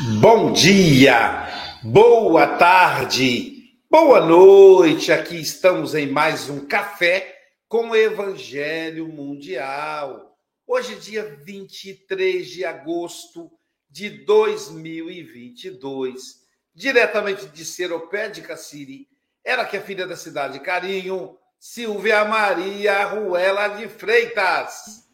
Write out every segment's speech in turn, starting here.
Bom dia, boa tarde, boa noite. Aqui estamos em mais um café com o Evangelho Mundial. Hoje, dia 23 de agosto de 2022, diretamente de Seropé de Caciri, ela que é filha da cidade Carinho, Silvia Maria Ruela de Freitas.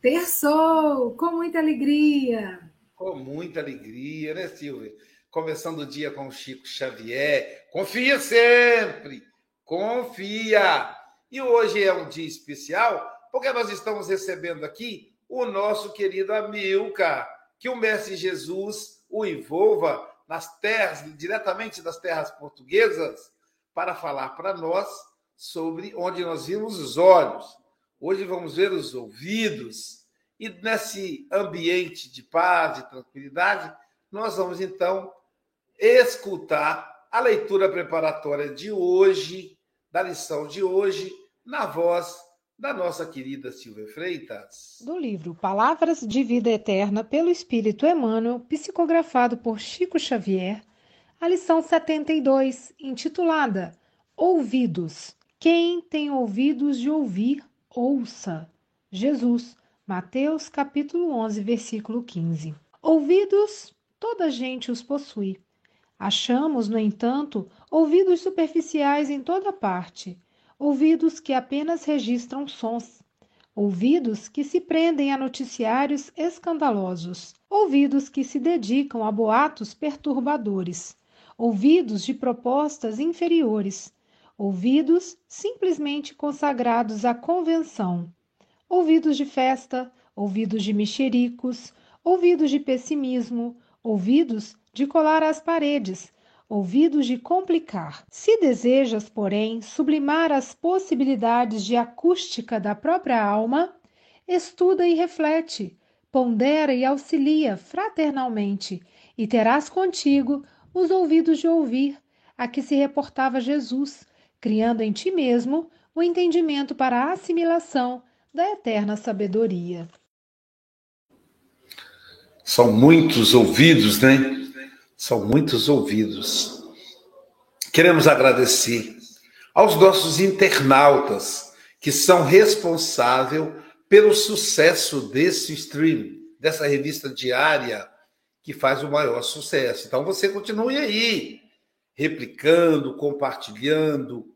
Terçou, com muita alegria. Com muita alegria, né, Silvia? Começando o dia com o Chico Xavier. Confia sempre! Confia! E hoje é um dia especial porque nós estamos recebendo aqui o nosso querido Amilcar, que o Mestre Jesus o envolva nas terras, diretamente das terras portuguesas, para falar para nós sobre onde nós vimos os olhos. Hoje vamos ver os ouvidos e nesse ambiente de paz, de tranquilidade, nós vamos então escutar a leitura preparatória de hoje, da lição de hoje, na voz da nossa querida Silvia Freitas. Do livro Palavras de Vida Eterna pelo Espírito Emmanuel, psicografado por Chico Xavier, a lição 72, intitulada Ouvidos. Quem tem ouvidos de ouvir, ouça. Jesus, Mateus capítulo 11, versículo 15. Ouvidos, toda gente os possui. Achamos, no entanto, ouvidos superficiais em toda parte, ouvidos que apenas registram sons, ouvidos que se prendem a noticiários escandalosos, ouvidos que se dedicam a boatos perturbadores, ouvidos de propostas inferiores, ouvidos simplesmente consagrados à convenção, ouvidos de festa, ouvidos de mexericos, ouvidos de pessimismo, ouvidos de colar às paredes, ouvidos de complicar. Se desejas, porém, sublimar as possibilidades de acústica da própria alma, estuda e reflete, pondera e auxilia fraternalmente, e terás contigo os ouvidos de ouvir, a que se reportava Jesus, criando em ti mesmo o entendimento para a assimilação da eterna sabedoria. São muitos ouvidos, né? São muitos ouvidos. Queremos agradecer aos nossos internautas que são responsáveis pelo sucesso desse stream, dessa revista diária que faz o maior sucesso. Então você continue aí, replicando, compartilhando.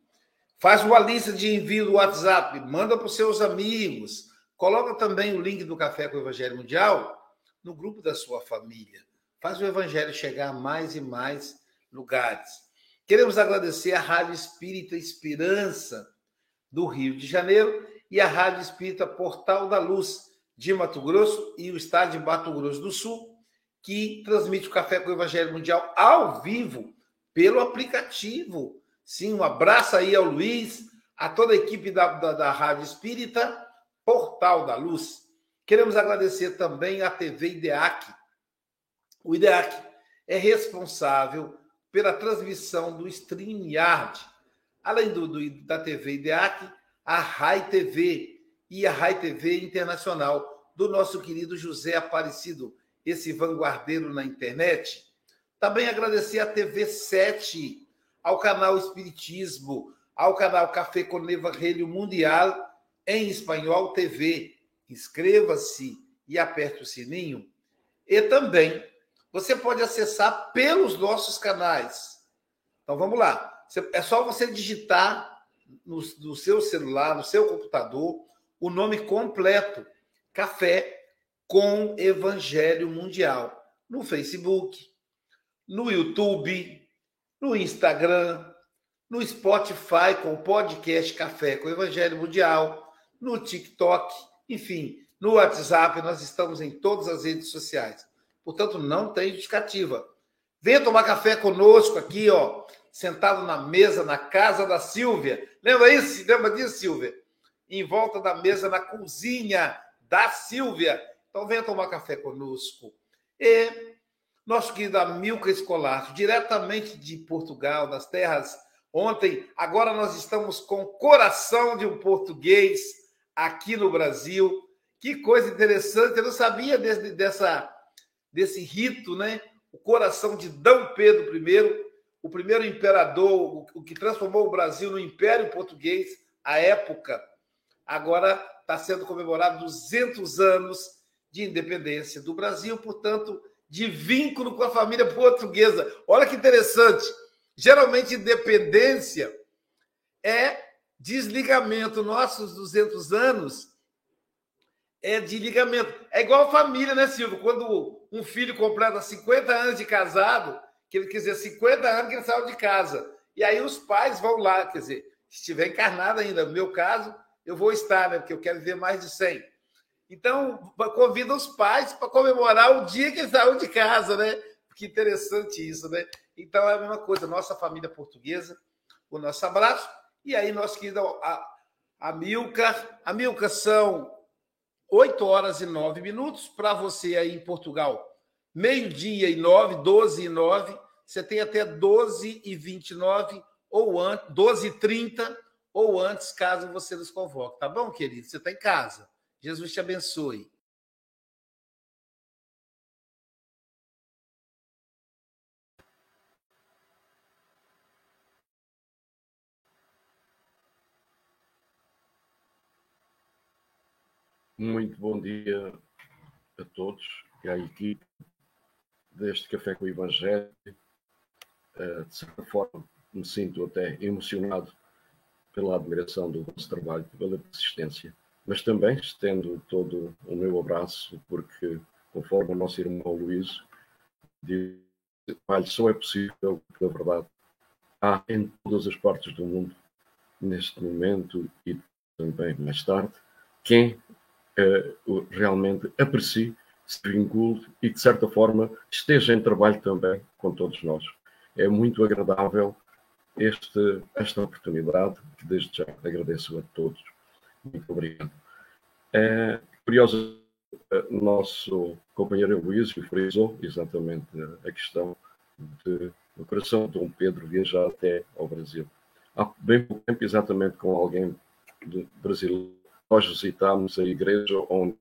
Faz uma lista de envio do WhatsApp, manda para os seus amigos. Coloca também o link do Café com o Evangelho Mundial no grupo da sua família. Faz o Evangelho chegar a mais e mais lugares. Queremos agradecer à Rádio Espírita Esperança do Rio de Janeiro e à Rádio Espírita Portal da Luz de Mato Grosso e o estado de Mato Grosso do Sul, que transmite o Café com o Evangelho Mundial ao vivo pelo aplicativo. Sim, um abraço aí ao Luiz, a toda a equipe da, da, da Rádio Espírita Portal da Luz. Queremos agradecer também à TV IDEAC. O IDEAC é responsável pela transmissão do StreamYard, além do, do, da TV IDEAC, a RAI TV e a RAI TV Internacional, do nosso querido José Aparecido, esse vanguardeiro na internet. Também agradecer à TV 7, ao canal Espiritismo, ao canal Café com Evangelho Mundial, em espanhol TV. Inscreva-se e aperte o sininho. E também você pode acessar pelos nossos canais. Então vamos lá. É só você digitar no, no seu celular, no seu computador, o nome completo: Café com Evangelho Mundial. No Facebook, no YouTube, no Instagram, no Spotify com o podcast Café com Evangelho Mundial, no TikTok, enfim, no WhatsApp, nós estamos em todas as redes sociais. Portanto, não tem justificativa. Venha tomar café conosco aqui, ó, sentado na mesa na casa da Silvia. Lembra isso? Lembra disso, Silvia? Em volta da mesa na cozinha da Silvia. Então venha tomar café conosco. E nosso querido Amilcar Escolar, diretamente de Portugal, das terras. Ontem, agora nós estamos com o coração de um português aqui no Brasil. Que coisa interessante, eu não sabia desse, dessa, desse rito, né? O coração de D. Pedro I, o primeiro imperador, o que transformou o Brasil no Império Português, à época. Agora está sendo comemorado 200 anos de independência do Brasil, portanto, de vínculo com a família portuguesa. Olha que interessante. Geralmente, independência é desligamento. Nossos 200 anos é de ligamento. É igual família, né, Silvio? Quando um filho completa 50 anos de casado, que ele quer dizer 50 anos que ele saiu de casa. E aí os pais vão lá, quer dizer, se estiver encarnado ainda, no meu caso, eu vou estar, né? Porque eu quero ver mais de 100. Então, convida os pais para comemorar o dia que ele saiu de casa, né? Que interessante isso, né? Então, é a mesma coisa. Nossa família portuguesa, o nosso abraço. E aí, nosso querido a, a Milka. A Milka são 8 horas e 9 minutos. Para você aí em Portugal, meio-dia e 9, 12 e 9. Você tem até 12 e 29 ou antes, 12 e 30 ou antes, caso você nos convoque. Tá bom, querido? Você está em casa. Jesus te abençoe. Muito bom dia a todos e à equipe deste Café com o Evangelho. Eh, de certa forma, me sinto até emocionado pela admiração do vosso trabalho, pela persistência mas também estendo todo o meu abraço, porque, conforme o nosso irmão Luís diz, só é possível, porque, na verdade, há em todas as partes do mundo, neste momento e também mais tarde, quem uh, realmente aprecie, se vincule e, de certa forma, esteja em trabalho também com todos nós. É muito agradável este, esta oportunidade, que desde já agradeço a todos. Muito obrigado. É, curioso, o nosso companheiro Luísio frisou exatamente a questão de, do coração de Dom Pedro viajar até ao Brasil. Há bem pouco tempo, exatamente com alguém brasileiro, nós visitámos a igreja onde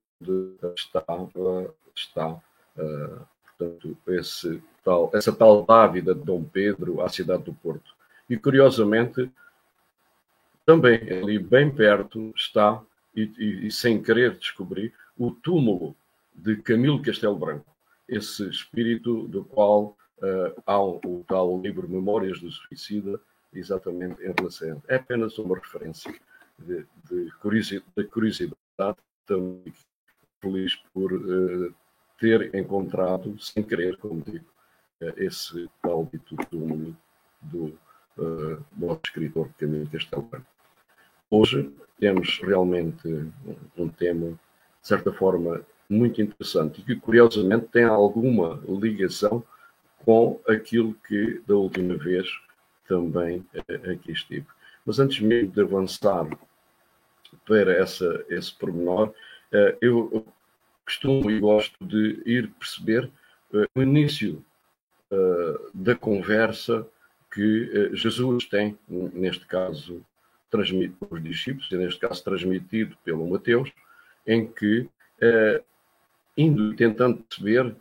estava, está, uh, portanto, esse tal, essa tal dávida de Dom Pedro à cidade do Porto. E, curiosamente, também ali bem perto está, e, e, e sem querer descobrir, o túmulo de Camilo Castelo Branco, esse espírito do qual uh, há o tal livro Memórias do Suicida, exatamente em relação. É apenas uma referência de, de, curiosidade, de curiosidade, também feliz por uh, ter encontrado, sem querer, como digo, uh, esse tal dito túmulo do uh, nosso escritor Camilo Castelo Branco. Hoje temos realmente um tema, de certa forma, muito interessante e que, curiosamente, tem alguma ligação com aquilo que da última vez também eh, aqui estive. Mas antes mesmo de avançar para essa, esse pormenor, eh, eu costumo e gosto de ir perceber eh, o início da conversa que Jesus tem, neste caso, transmitido pelos discípulos, e neste caso transmitido pelo Mateus, em que, indo tentando perceber,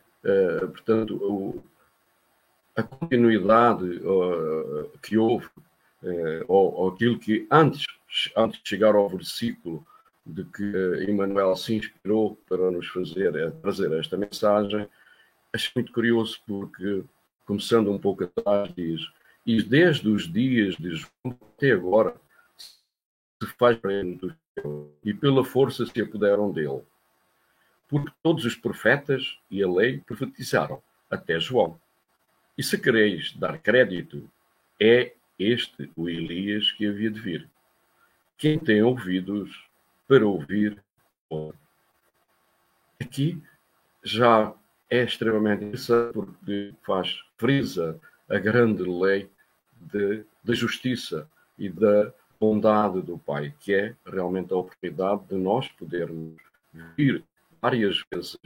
portanto, o, a continuidade uh, que houve, uh, ou, ou, aquilo que antes, antes de chegar ao versículo de que uh, Emmanuel se inspirou para nos fazer, trazer esta mensagem, acho muito curioso porque, começando um pouco atrás, diz, e desde os dias de João até agora se faz do e pela força se apoderam dele. Porque todos os profetas e a lei profetizaram, até João. E se quereis dar crédito, é este o Elias que havia de vir. Quem tem ouvidos para ouvir, Aqui já é extremamente interessante porque faz frisa a grande lei da justiça e da bondade do Pai, que é realmente a oportunidade de nós podermos vir várias vezes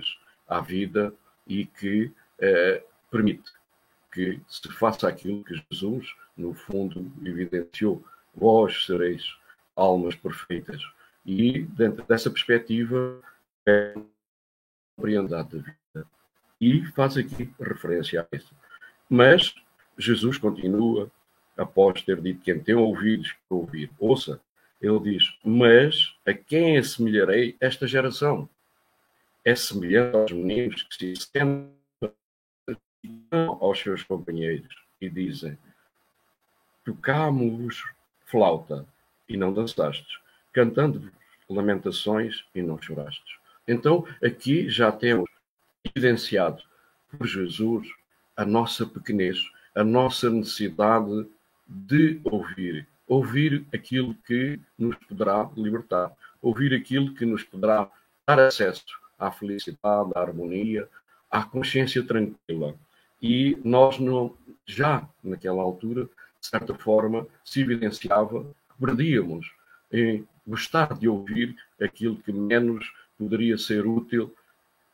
à vida e que eh, permite que se faça aquilo que Jesus, no fundo, evidenciou: vós sereis almas perfeitas. E, dentro dessa perspectiva, é compreendade da vida. E faz aqui referência a isso. Mas Jesus continua, após ter dito: quem tem ouvidos para ouvir, ouça. Ele diz: Mas a quem assemelharei esta geração? É semelhante aos meninos que se sentem aos seus companheiros e dizem: Tocámos flauta e não dançastes, cantando lamentações e não chorastes. Então, aqui já temos evidenciado por Jesus a nossa pequenez, a nossa necessidade de ouvir. Ouvir aquilo que nos poderá libertar, ouvir aquilo que nos poderá dar acesso à felicidade, à harmonia, à consciência tranquila e nós não, já naquela altura, de certa forma, se evidenciava que perdíamos em gostar de ouvir aquilo que menos poderia ser útil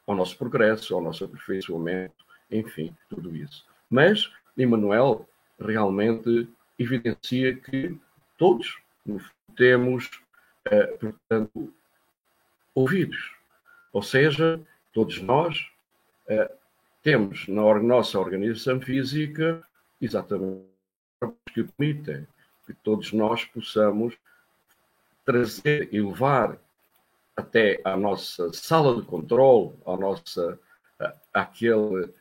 ao nosso progresso, ao nosso aperfeiçoamento, enfim, tudo isso. Mas Emmanuel realmente evidencia que todos temos, eh, portanto, ouvidos. Ou seja, todos nós eh, temos na nossa organização física exatamente que permitem que todos nós possamos trazer e levar até à nossa sala de controle, à nossa, àquele,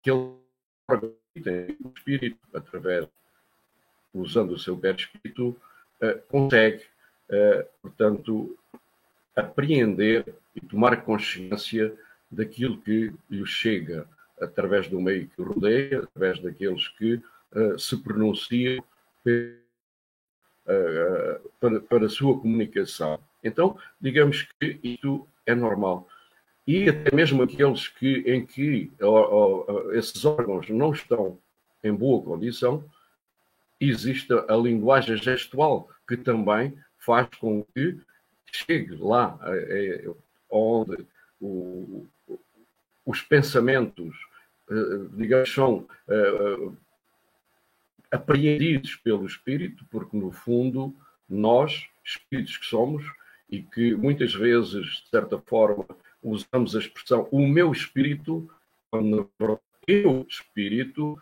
aquele o espírito, através, usando o seu perispírito, eh, consegue, eh, portanto, apreender e tomar consciência daquilo que lhe chega através do meio que rodeia, através daqueles que uh, se pronunciam para, para a sua comunicação. Então, digamos que isso é normal. E até mesmo aqueles que, em que esses órgãos não estão em boa condição, existe a linguagem gestual, que também faz com que chegue lá, onde o, os pensamentos, uh, digamos, são apreendidos pelo Espírito, porque no fundo nós, espíritos que somos, e que muitas vezes, de certa forma, usamos a expressão o meu espírito, quando eu espírito,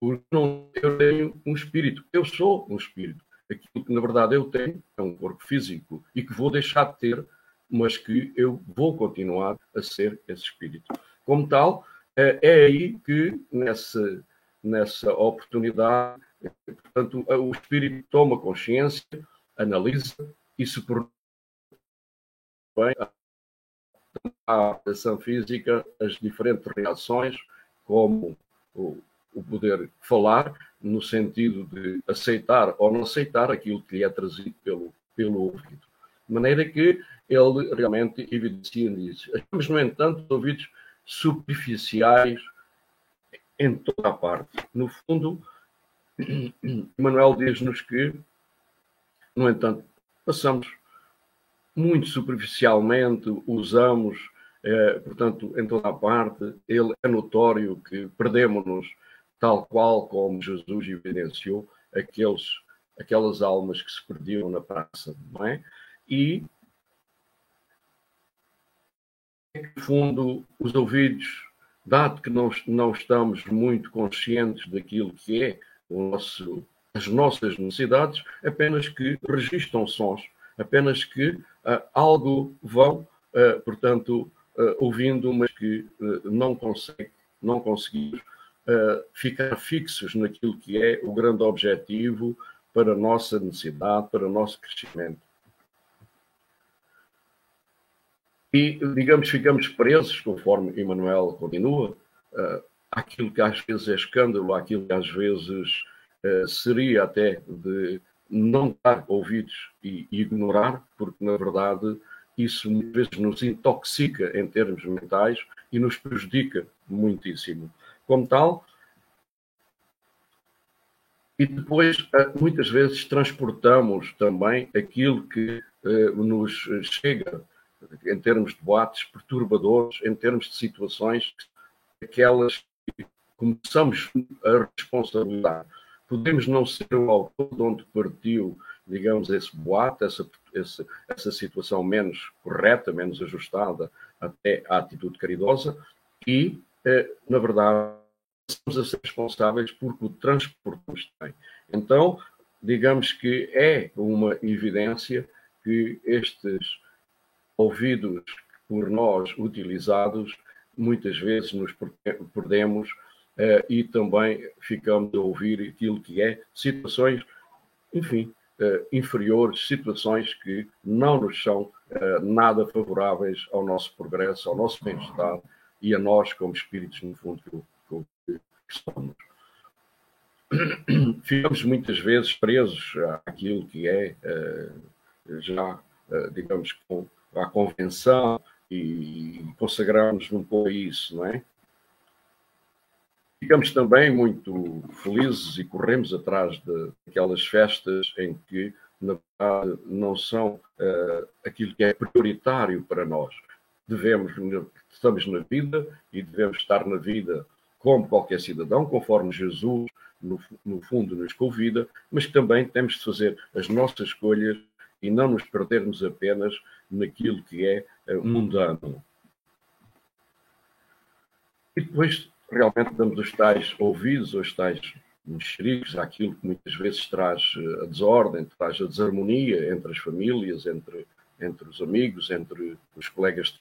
porque não, eu tenho um espírito, eu sou um espírito. Aquilo que na verdade eu tenho é um corpo físico e que vou deixar de ter, mas que eu vou continuar a ser esse espírito. Como tal, é, é aí que nessa, nessa oportunidade, portanto, o espírito toma consciência, analisa e se bem a ação física as diferentes reações, como o, o poder falar, no sentido de aceitar ou não aceitar aquilo que lhe é trazido pelo, pelo ouvido. De maneira que ele realmente evidencia isso. Temos, no entanto, ouvidos superficiais em toda a parte. No fundo, Manuel diz-nos que, no entanto, passamos muito superficialmente, usamos, eh, portanto, em toda a parte, ele é notório que perdemos-nos tal qual como Jesus evidenciou aqueles, aquelas almas que se perdiam na praça, não é? E, no fundo, os ouvidos, dado que não, não estamos muito conscientes daquilo que é o nosso, as nossas necessidades, apenas que registram sons, apenas que uh, algo vão, uh, portanto, uh, ouvindo, mas que não consegue, não conseguimos ficar fixos naquilo que é o grande objetivo para a nossa necessidade, para o nosso crescimento. E, digamos, ficamos presos, conforme Emmanuel continua, uh, àquilo que às vezes é escândalo, àquilo que às vezes uh, seria até de não dar ouvidos e ignorar, porque, na verdade, isso muitas vezes nos intoxica em termos mentais e nos prejudica muitíssimo. Como tal, e depois, eh, muitas vezes, transportamos também aquilo que eh, nos chega em termos de boates perturbadores, em termos de situações, aquelas que começamos a responsabilizar. Podemos não ser o autor de onde partiu, digamos, esse boato, essa, essa, essa situação menos correta, menos ajustada até à atitude caridosa, e, eh, na verdade, estamos a ser responsáveis porque o transportamos tem. Então, digamos que é uma evidência que estes ouvidos por nós utilizados muitas vezes nos perdemos uh, e também ficamos a ouvir aquilo que é situações, enfim, uh, inferiores, situações que não nos são uh, nada favoráveis ao nosso progresso, ao nosso bem-estar e a nós como espíritos, no fundo, que, que, somos. Ficamos muitas vezes presos àquilo que é já, digamos, com à convenção e consagrarmos um pouco a isso, não é? Ficamos também muito felizes e corremos atrás daquelas festas em que, na verdade, não são uh, aquilo que é prioritário para nós. Devemos, estamos na vida e devemos estar na vida como qualquer cidadão, conforme Jesus, no, no fundo, nos convida, mas também temos de fazer as nossas escolhas e não nos perdermos apenas naquilo que é eh, mundano. E depois realmente damos os tais ouvidos, os tais mexericos àquilo que muitas vezes traz eh, a desordem, traz a desarmonia entre as famílias, entre, entre os amigos, entre os colegas.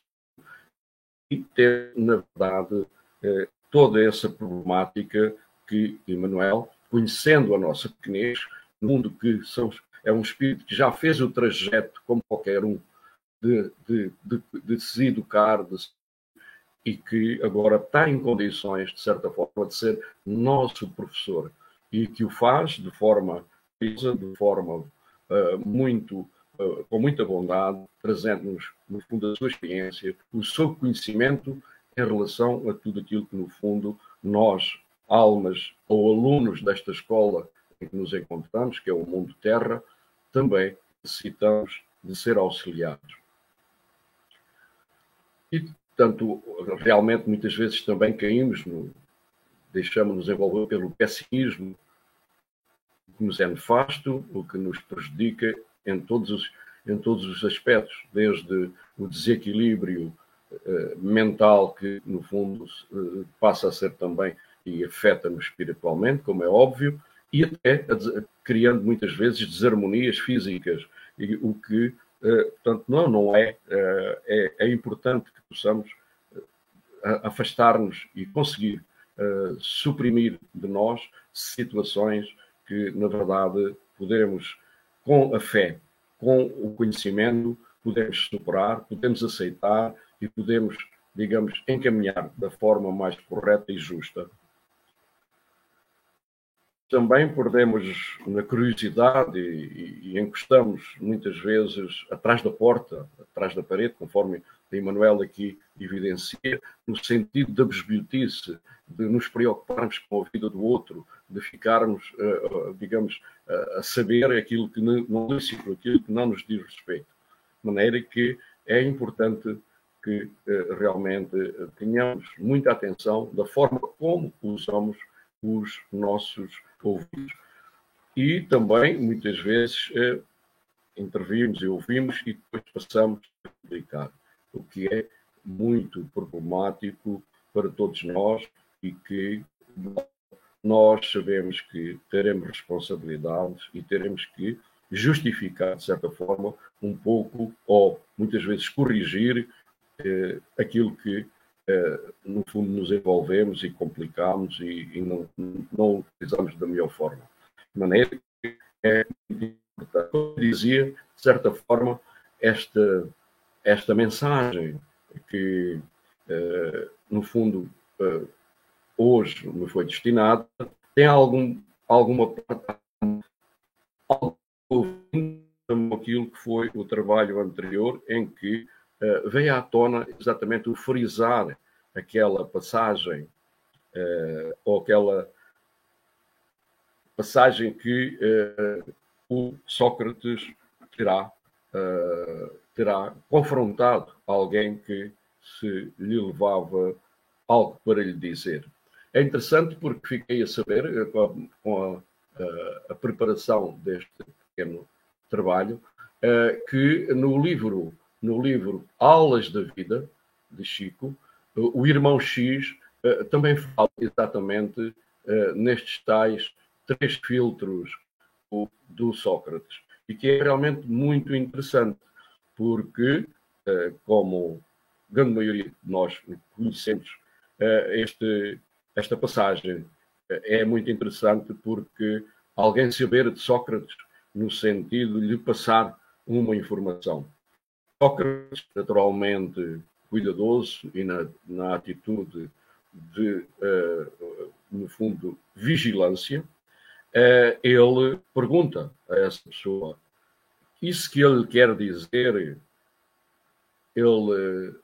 E ter, na verdade, eh, toda essa problemática que Emmanuel, conhecendo a nossa pequenez, no mundo que são, é um espírito que já fez o trajeto como qualquer um de, de, de, de se educar de, e que agora está em condições, de certa forma, de ser nosso professor. E que o faz de forma de forma uh, muito uh, com muita bondade, trazendo-nos no fundo a sua experiência, o seu conhecimento em relação a tudo aquilo que no fundo nós, almas ou alunos desta escola em que nos encontramos, que é o mundo terra, também necessitamos de ser auxiliados. E, portanto, realmente muitas vezes também caímos, no, deixamos-nos envolver pelo pessimismo, o que nos é nefasto, o que nos prejudica em todos os, em todos os aspectos, desde o desequilíbrio mental, que no fundo uh, passa a ser também e afeta-nos espiritualmente, como é óbvio, e até criando muitas vezes desarmonias físicas, e o que, uh, portanto, não, não é, é, é importante que possamos afastar-nos e conseguir suprimir de nós situações que, na verdade, podemos, com a fé, com o conhecimento, podemos superar, podemos aceitar e podemos, digamos, encaminhar da forma mais correta e justa. Também perdemos na curiosidade e, e, encostamos muitas vezes atrás da porta, atrás da parede, conforme a Emanuel aqui evidencia, no sentido da besbiotice, de nos preocuparmos com a vida do outro, de ficarmos, uh, digamos, uh, a saber aquilo que não, é aquilo que não nos diz respeito. De maneira que é importante que uh, realmente tenhamos muita atenção da forma como usamos os nossos ouvidos. E também, muitas vezes, intervimos e ouvimos e depois passamos a publicar, o que é muito problemático para todos nós e que nós sabemos que teremos responsabilidades e teremos que justificar, de certa forma, um pouco, ou muitas vezes corrigir eh, aquilo que, eh, no fundo, nos envolvemos e complicamos e, e não, não utilizamos da melhor forma. De maneira que é importante. Como dizia, de certa forma, esta, esta mensagem que, eh, no fundo, eh, hoje me foi destinado, tem algum, alguma parte aquilo que foi o trabalho anterior, em que veio à tona exatamente o frisar aquela passagem, uh, ou aquela passagem que uh, o Sócrates terá, terá confrontado alguém que se lhe levava algo para lhe dizer. É interessante porque fiquei a saber, eh, com a, a, a preparação deste pequeno trabalho, que no livro, no livro Aulas da Vida, de Chico, uh, o irmão X uh, também fala exatamente nestes tais três filtros do, do Sócrates, e que é realmente muito interessante, porque, como a grande maioria de nós conhecemos, este esta passagem é muito interessante porque alguém saber de Sócrates no sentido de lhe passar uma informação. Sócrates, naturalmente cuidadoso e na, na atitude de, uh, no fundo, vigilância, uh, ele pergunta a essa pessoa: Isso que ele quer dizer, ele,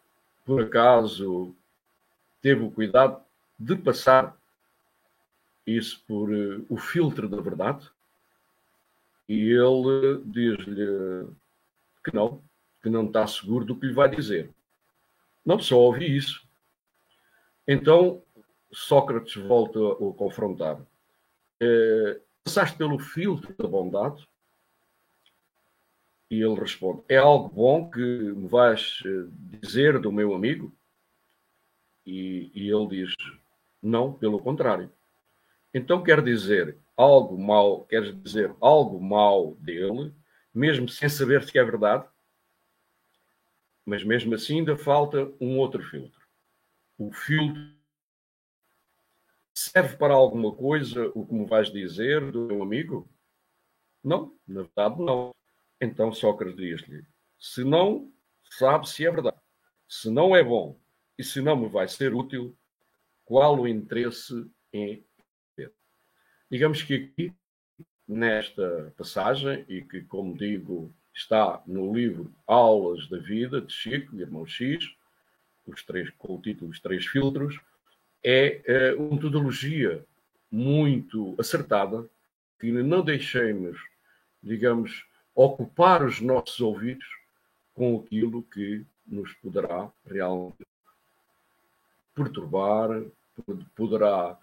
por acaso, teve o cuidado de passar isso por uh, o filtro da verdade? E ele diz-lhe que não, que não está seguro do que lhe vai dizer. Não só ouvi isso. Então Sócrates volta a confrontar. Uh, passaste pelo filtro da bondade? E ele responde: É algo bom que me vais eh, dizer do meu amigo? E, e ele diz: não, pelo contrário. Então quer dizer algo mal, quer dizer algo mal dele, mesmo sem saber se é verdade, mas mesmo assim ainda falta um outro filtro. O filtro serve para alguma coisa o que me vais dizer do meu amigo? Não, na verdade não. Então Sócrates diz-lhe: se não sabe se é verdade, se não é bom e se não me vai ser útil, qual o interesse em ver. Digamos que aqui, nesta passagem, e que, como digo, está no livro Aulas da Vida, de Chico, de Irmão X, os três, com o título Os Três Filtros, é, é uma metodologia muito acertada. Que não deixemos, digamos, ocupar os nossos ouvidos com aquilo que nos poderá realmente perturbar, poderá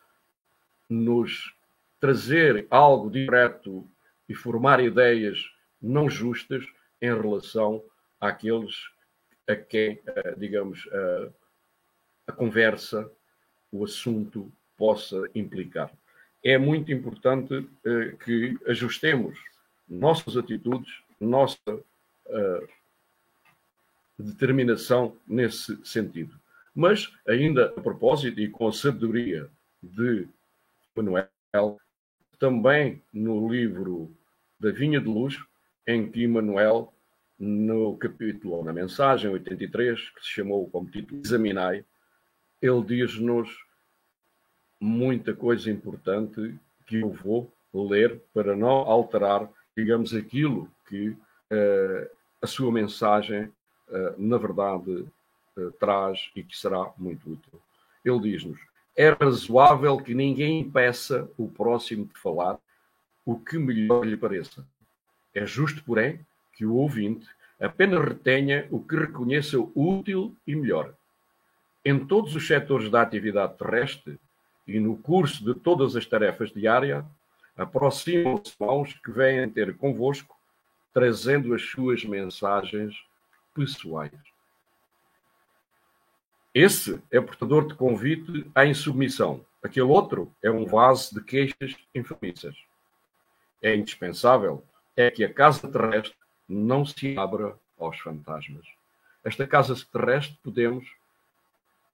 nos trazer algo direto e formar ideias não justas em relação àqueles a quem, eh, digamos, a, conversa, o assunto possa implicar. É muito importante eh, que ajustemos nossas atitudes, nossa uh, determinação nesse sentido. Mas, ainda a propósito e com a sabedoria de Manuel, também no livro da Vinha de Luz, em que Manuel, no capítulo, na mensagem 83, que se chamou como título Examinai, ele diz-nos muita coisa importante que eu vou ler para não alterar, digamos, aquilo que uh, a sua mensagem, uh, na verdade, uh, traz e que será muito útil. Ele diz-nos: é razoável que ninguém impeça o próximo de falar o que melhor lhe pareça. É justo, porém, que o ouvinte apenas retenha o que reconheça útil e melhor. Em todos os setores da atividade terrestre e no curso de todas as tarefas diárias, aproximam-se mãos que vêm ter convosco, trazendo as suas mensagens pessoais. Esse é portador de convite à insubmissão. Aquele outro é um vaso de queixas infamissas. É indispensável é que a casa terrestre não se abra aos fantasmas. Esta casa terrestre podemos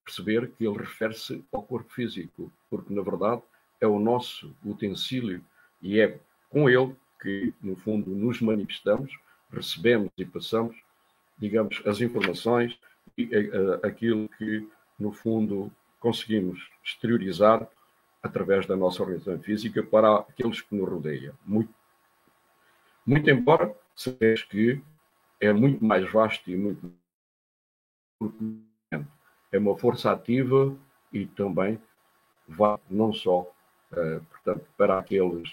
perceber que ele refere-se ao corpo físico, porque na verdade é o nosso utensílio e é com ele que, no fundo, nos manifestamos, recebemos e passamos, digamos, as informações e uh, aquilo que, no fundo, conseguimos exteriorizar através da nossa organização física para aqueles que nos rodeiam. Muito, muito embora sabemos que é muito mais vasto e muito é uma força ativa e também vai não só, uh, portanto, para aqueles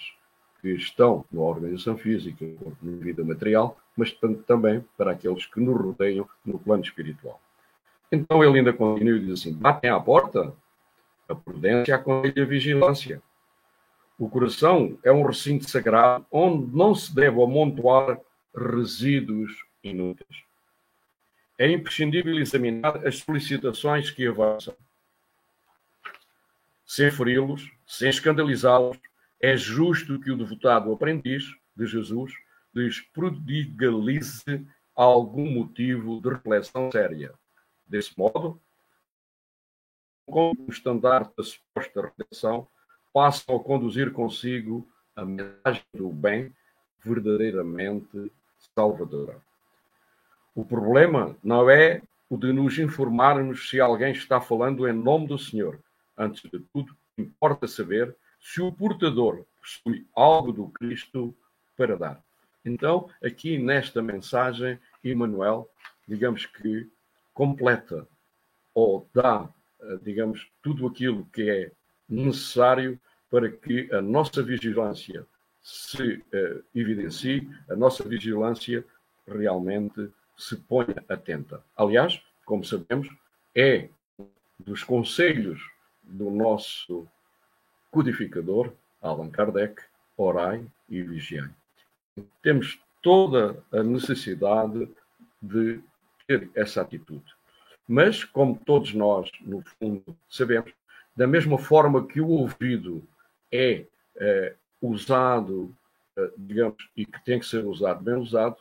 que estão na organização física, na vida material, mas também para aqueles que nos rodeiam no plano espiritual. Então ele ainda continua e diz assim: batem à porta, a prudência aconselha a vigilância. O coração é um recinto sagrado onde não se deve amontoar resíduos inúteis é imprescindível examinar as solicitações que avançam. Sem feri-los, sem escandalizá-los, é justo que o devotado aprendiz de Jesus lhes prodigalize algum motivo de reflexão séria. Desse modo, com o estandarte da suposta redenção, passam a conduzir consigo a mensagem do bem verdadeiramente salvadora. O problema não é o de nos informarmos se alguém está falando em nome do Senhor. Antes de tudo, importa saber se o portador possui algo do Cristo para dar. Então, aqui nesta mensagem, Emmanuel, digamos que completa ou dá, eh, digamos, tudo aquilo que é necessário para que a nossa vigilância se uh, evidencie, a nossa vigilância realmente se ponha atenta. Aliás, como sabemos, é dos conselhos do nosso codificador, Allan Kardec, orai e vigiai. Temos toda a necessidade de ter essa atitude. Mas, como todos nós, no fundo, sabemos, da mesma forma que o ouvido é, é usado, é, digamos, e que tem que ser usado, bem usado,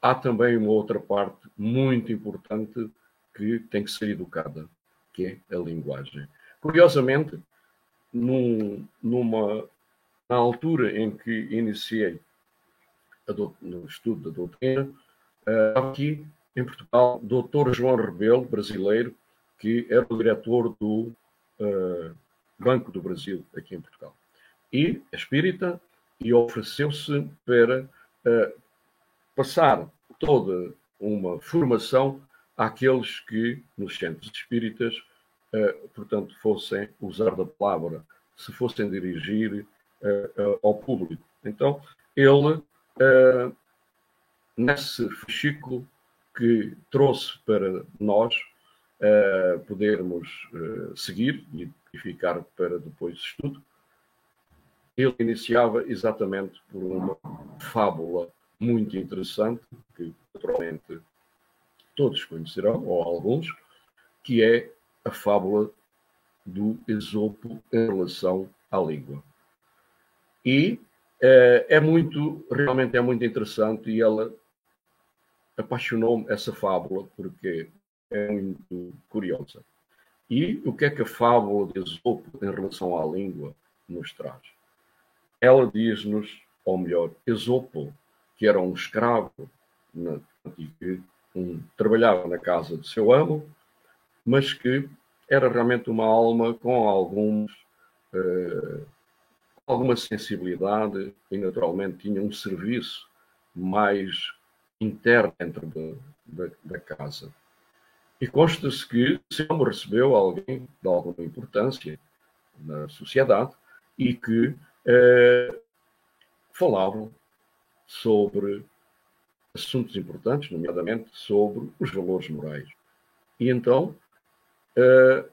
há também uma outra parte muito importante que tem que ser educada, que é a linguagem. Curiosamente, num, numa, na altura em que iniciei do, no estudo da doutrina, uh, aqui em Portugal, Dr. João Rebelo, brasileiro, que era o diretor do uh, Banco do Brasil, aqui em Portugal. E espírita, e ofereceu-se para uh, passar toda uma formação àqueles que, nos centros espíritas, eh, portanto, fossem usar da palavra, se fossem dirigir eh, eh, ao público. Então, ele, nesse fascículo que trouxe para nós uh, podermos uh, seguir e, ficar para depois de estudo. Ele iniciava exatamente por uma fábula muito interessante, que naturalmente todos conhecerão, ou alguns, que é a fábula do Esopo em relação à língua. E é, é muito, realmente é muito interessante e ela apaixonou-me essa fábula porque é muito curiosa. E o que é que a fábula de Esopo em relação à língua nos traz? Ela diz-nos, ou melhor, Esopo, que era um escravo que um, trabalhava na casa do seu amo, mas que era realmente uma alma com alguns uh, alguma sensibilidade e naturalmente tinha um serviço mais interno dentro de, de, da casa. E consta-se que sempre recebeu alguém de alguma importância na sociedade e que eh, falavam sobre assuntos importantes, nomeadamente sobre os valores morais. E então, eh,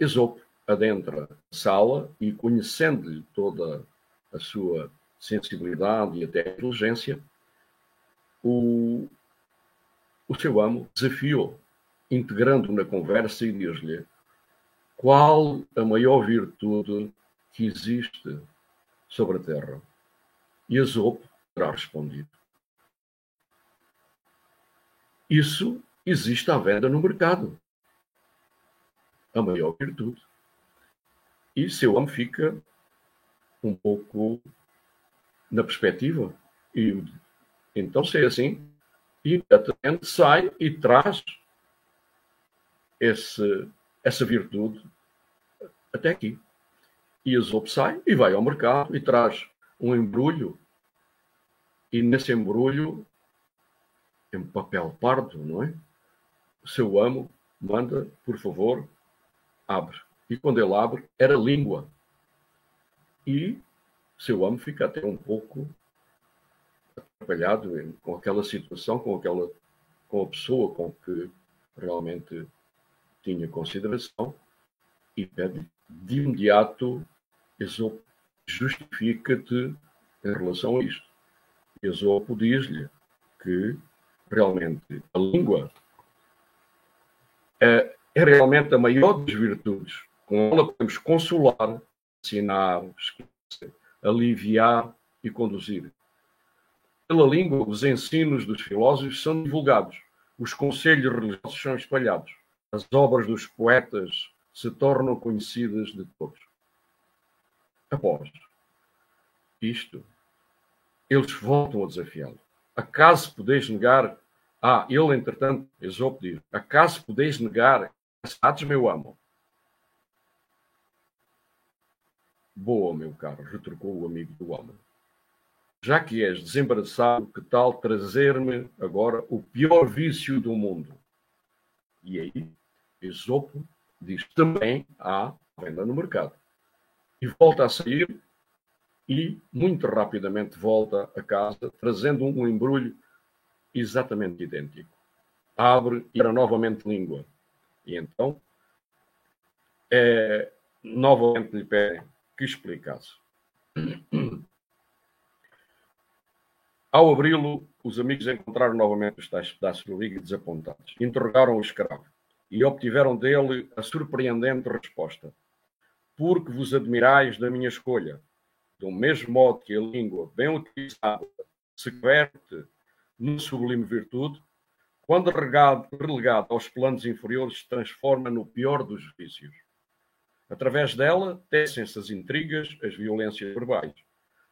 Esopo adentra a sala e, conhecendo-lhe toda a sua sensibilidade e até inteligência, o, o seu amo desafiou, integrando na conversa e diz-lhe qual a maior virtude que existe sobre a terra. E Azopo terá respondido. Isso existe à venda no mercado. A maior virtude. E seu amo fica um pouco na perspectiva. E então, se é assim, imediatamente sai e traz esse, essa virtude até aqui. E Azopo sai e vai ao mercado e traz um embrulho. E nesse embrulho, em papel pardo, não é? O seu amo manda, por favor, abre. E quando ele abre, era língua. E seu amo fica até um pouco atrapalhado com aquela situação, com aquela com a pessoa com que realmente tinha consideração e pede de imediato Esopo justifica-te em relação a isto. Esopo diz-lhe que realmente a língua é, é realmente a maior das virtudes com ela podemos consolar, ensinar, esclarecer, aliviar e conduzir. Pela língua, os ensinos dos filósofos são divulgados, os conselhos religiosos são espalhados, as obras dos poetas se tornam conhecidas de todos. Após isto, eles voltam a desafiá-lo. Acaso podeis negar? Ah, ele, entretanto, Esopo diz: Acaso podeis negar as meu amo? Boa, meu caro, retrucou o amigo do homem. Já que és desembaraçado, que tal trazer-me agora o pior vício do mundo? E aí, Esopo diz também há venda no mercado. E volta a sair e muito rapidamente volta a casa, trazendo um embrulho exatamente idêntico. Abre e era novamente língua. E então, é, novamente lhe pedem que explicasse. Ao abri-lo, os amigos encontraram novamente os tais pedaços de liga desapontados. Interrogaram o escravo e obtiveram dele a surpreendente resposta. Porque vos admirais da minha escolha, do mesmo modo que a língua bem utilizada se converte numa sublime virtude, quando relegado aos planos inferiores, se transforma no pior dos vícios. Através dela, tecem-se as intrigas, as violências verbais.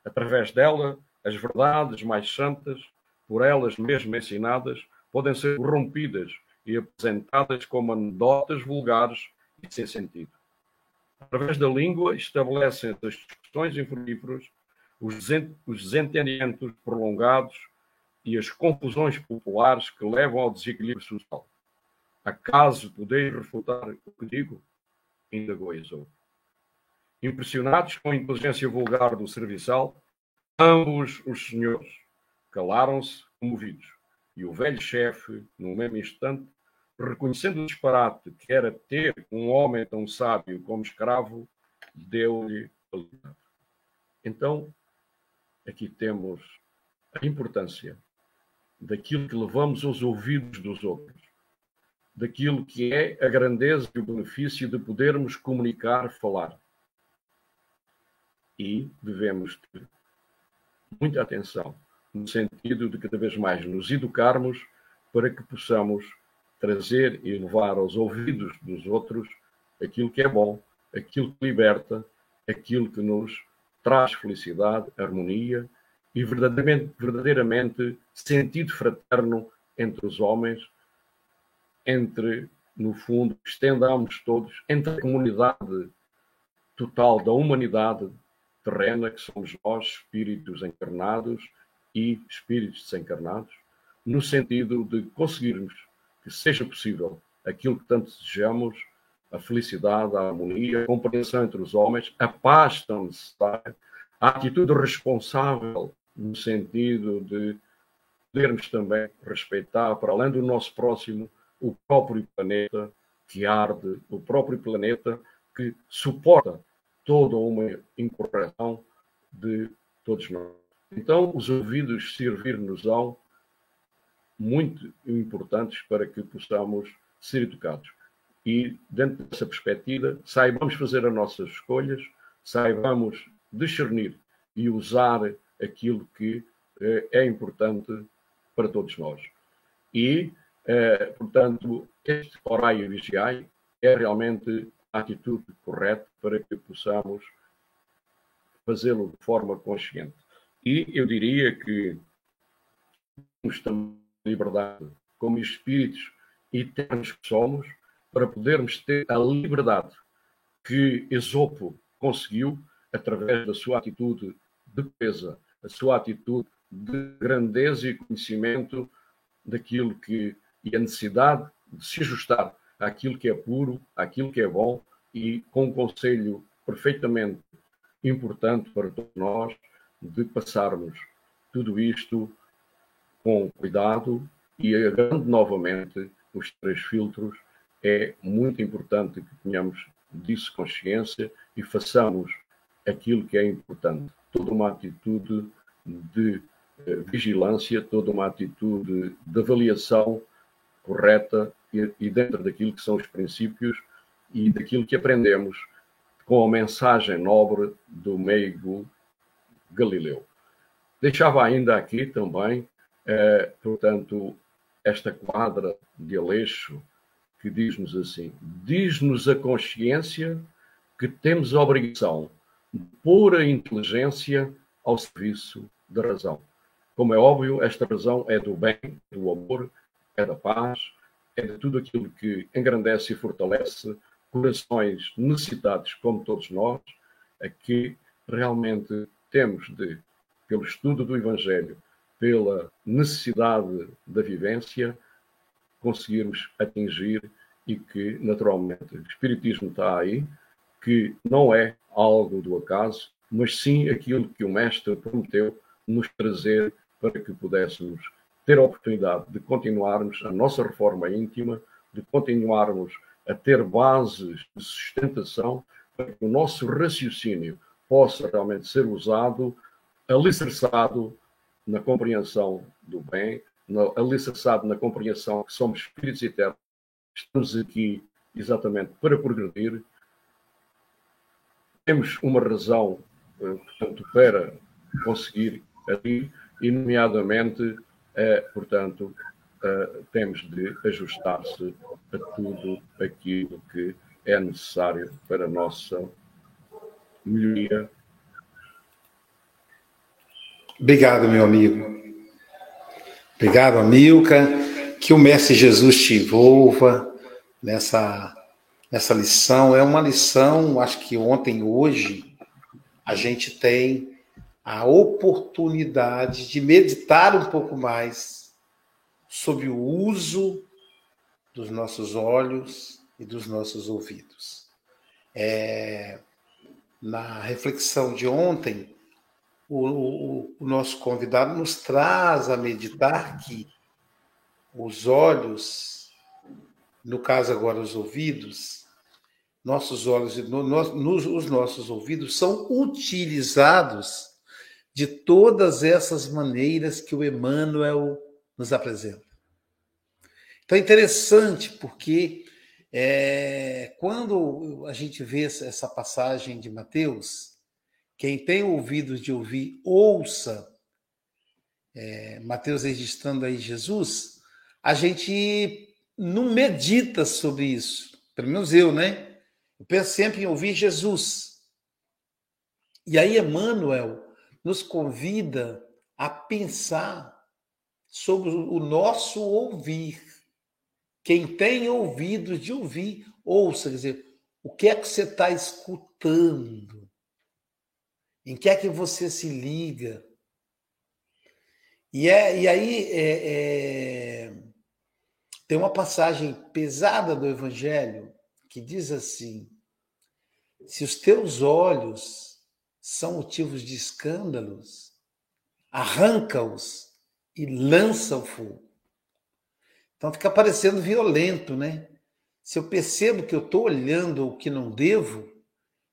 Através dela, as verdades mais santas, por elas mesmo ensinadas, podem ser corrompidas e apresentadas como anedotas vulgares e sem sentido. Através da língua, estabelecem as discussões infrutíferas, os desentendimentos prolongados e as confusões populares que levam ao desequilíbrio social. Acaso podeis refutar o que digo? indagou Esopo. Impressionados com a inteligência vulgar do serviçal, ambos os senhores calaram-se, comovidos, E o velho chefe, no mesmo instante, reconhecendo o disparate que era ter um homem tão sábio como escravo, deu-lhe a liberdade. Então, aqui temos a importância daquilo que levamos aos ouvidos dos outros, daquilo que é a grandeza e o benefício de podermos comunicar, falar. E devemos ter muita atenção no sentido de cada vez mais nos educarmos para que possamos trazer e levar aos ouvidos dos outros aquilo que é bom, aquilo que liberta, aquilo que nos traz felicidade, harmonia e verdadeiramente, verdadeiramente sentido fraterno entre os homens, entre, no fundo, estendamos todos, entre a comunidade total da humanidade terrena, que somos nós, espíritos encarnados e espíritos desencarnados, no sentido de conseguirmos que seja possível aquilo que tanto desejamos, a felicidade, a harmonia, a compreensão entre os homens, a paz tão necessária, a atitude responsável no sentido de podermos também respeitar, para além do nosso próximo, o próprio planeta que arde, o próprio planeta que suporta toda uma incorreção de todos nós. Então, os ouvidos servir-nos-ão muito importantes para que possamos ser educados. E, dentro dessa perspectiva, saibamos fazer as nossas escolhas, saibamos discernir e usar aquilo que eh, é importante para todos nós. E, eh, portanto, este horário vigiai é realmente a atitude correta para que possamos fazê-lo de forma consciente. E eu diria que temos também liberdade como espíritos eternos que somos para podermos ter a liberdade que Esopo conseguiu através da sua atitude de pesa, a sua atitude de grandeza e conhecimento daquilo que e a necessidade de se ajustar àquilo que é puro, àquilo que é bom e com um conselho perfeitamente importante para todos nós de passarmos tudo isto com cuidado e agarrando novamente os três filtros, é muito importante que tenhamos disso consciência e façamos aquilo que é importante. Toda uma atitude de eh, vigilância, toda uma atitude de avaliação correta e, e dentro daquilo que são os princípios e daquilo que aprendemos com a mensagem nobre do meigo Galileu. Deixava ainda aqui também, eh, portanto, esta quadra de Aleixo que diz-nos assim: diz-nos a consciência que temos a obrigação de pôr a inteligência ao serviço da razão. Como é óbvio, esta razão é do bem, do amor, é da paz, é de tudo aquilo que engrandece e fortalece corações necessitados, como todos nós, a que realmente temos de, pelo estudo do Evangelho, pela necessidade da vivência, conseguirmos atingir e que, naturalmente, o Espiritismo está aí, que não é algo do acaso, mas sim aquilo que o Mestre prometeu nos trazer para que pudéssemos ter a oportunidade de continuarmos a nossa reforma íntima, de continuarmos a ter bases de sustentação para que o nosso raciocínio possa realmente ser usado, alicerçado na compreensão do bem, no, alicerçado na compreensão que somos espíritos eternos, estamos aqui exatamente para progredir. Temos uma razão, eh, portanto, para conseguir ali, e nomeadamente, eh, portanto, eh, temos de ajustar-se a tudo aquilo que é necessário para a nossa melhoria Obrigado, meu amigo. Obrigado, Amilca. Que o Mestre Jesus te envolva nessa, nessa lição. É uma lição, acho que ontem hoje, a gente tem a oportunidade de meditar um pouco mais sobre o uso dos nossos olhos e dos nossos ouvidos. É, na reflexão de ontem, o, o, o nosso convidado nos traz a meditar que os olhos, no caso agora os ouvidos, nossos olhos e no, no, os nossos ouvidos são utilizados de todas essas maneiras que o Emmanuel nos apresenta. Então é interessante porque é, quando a gente vê essa passagem de Mateus, quem tem ouvidos de ouvir, ouça. É, Mateus registrando aí Jesus, a gente não medita sobre isso. Pelo menos eu, né? Eu penso sempre em ouvir Jesus. E aí, Emmanuel nos convida a pensar sobre o nosso ouvir. Quem tem ouvidos de ouvir, ouça, quer dizer, o que é que você está escutando? Em que é que você se liga? E, é, e aí é, é, tem uma passagem pesada do Evangelho que diz assim: se os teus olhos são motivos de escândalos, arranca-os e lança o fogo. Então fica parecendo violento, né? Se eu percebo que eu estou olhando o que não devo,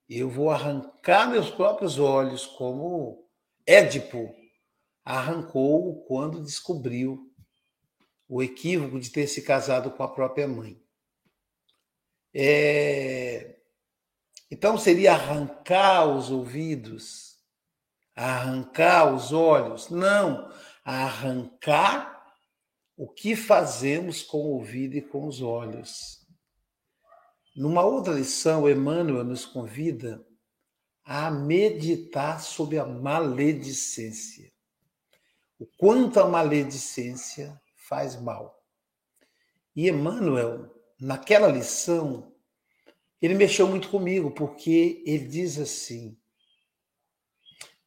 eu vou arrancar meus próprios olhos, como Édipo arrancou quando descobriu o equívoco de ter se casado com a própria mãe. É... Então seria arrancar os ouvidos, arrancar os olhos? Não, arrancar o que fazemos com o ouvido e com os olhos. Numa outra lição, Emmanuel nos convida a meditar sobre a maledicência. O quanto a maledicência faz mal. E Emmanuel, naquela lição, ele mexeu muito comigo, porque ele diz assim: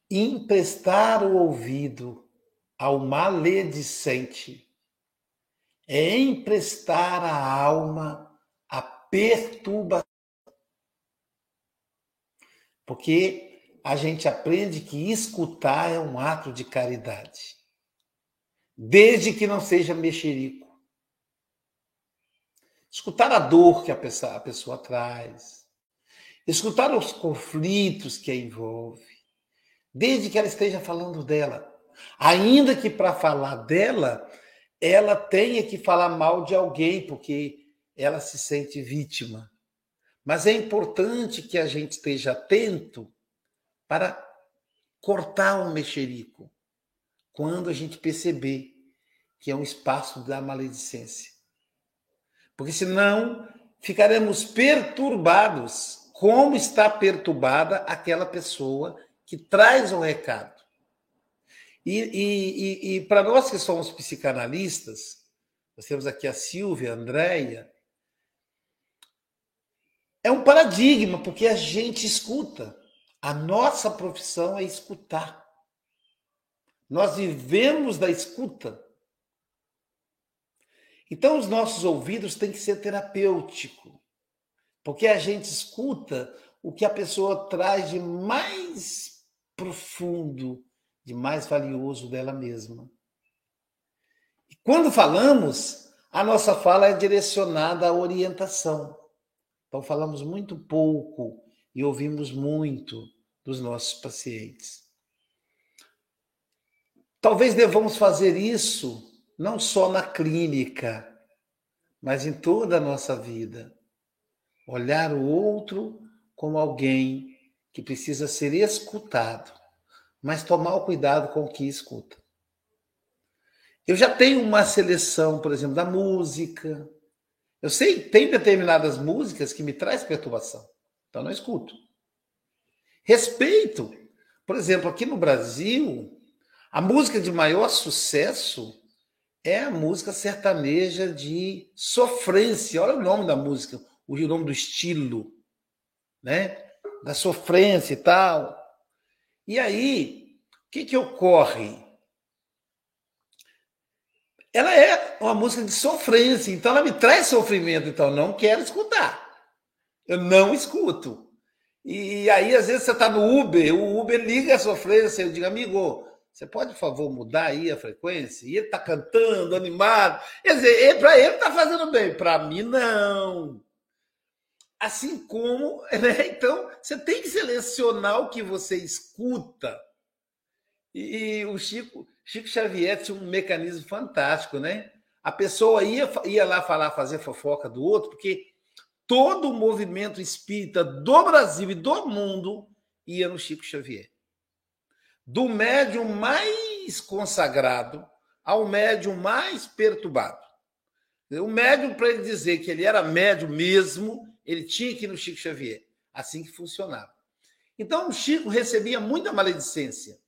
emprestar o ouvido ao maledicente é emprestar à alma a perturbação. Porque a gente aprende que escutar é um ato de caridade. Desde que não seja mexerico. Escutar a dor que a pessoa, a pessoa traz. Escutar os conflitos que a envolve. Desde que ela esteja falando dela. Ainda que para falar dela, ela tenha que falar mal de alguém, porque ela se sente vítima. Mas é importante que a gente esteja atento para cortar um mexerico quando a gente perceber que é um espaço da maledicência. Porque senão ficaremos perturbados, como está perturbada aquela pessoa que traz o recado. E, e, e, para nós que somos psicanalistas, nós temos aqui a Silvia, a Andréia, é um paradigma, porque a gente escuta. A nossa profissão é escutar. Nós vivemos da escuta. Então, os nossos ouvidos têm que ser terapêutico, porque a gente escuta o que a pessoa traz de mais profundo, de mais valioso dela mesma. E quando falamos, a nossa fala é direcionada à orientação. Então, falamos muito pouco e ouvimos muito dos nossos pacientes. Talvez devamos fazer isso não só na clínica, mas em toda a nossa vida. Olhar o outro como alguém que precisa ser escutado mas tomar o cuidado com o que escuta. Eu já tenho uma seleção, por exemplo, da música. Eu sei, tem determinadas músicas que me traz perturbação, então não escuto. Respeito. Por exemplo, aqui no Brasil, a música de maior sucesso é a música sertaneja de sofrência. Olha o nome da música, o nome do estilo, né? Da sofrência e tal. E aí, o que, que ocorre? Ela é uma música de sofrência, então ela me traz sofrimento, então não quero escutar. Eu não escuto. E aí, às vezes, você está no Uber, o Uber liga a sofrência, eu digo, amigo, Você pode, por favor, mudar aí a frequência? E ele está cantando, animado. Quer dizer, para ele está fazendo bem, para mim não. Assim como, né? Então, você tem que selecionar o que você escuta. E, e o Chico, Chico Xavier tinha um mecanismo fantástico, né? A pessoa ia, ia lá falar, fazer fofoca do outro, porque todo o movimento espírita do Brasil e do mundo ia no Chico Xavier do médium mais consagrado ao médium mais perturbado. O médium, para ele dizer que ele era médium mesmo, ele tinha que ir no Chico Xavier. Assim que funcionava. Então, o Chico recebia muita maledicência.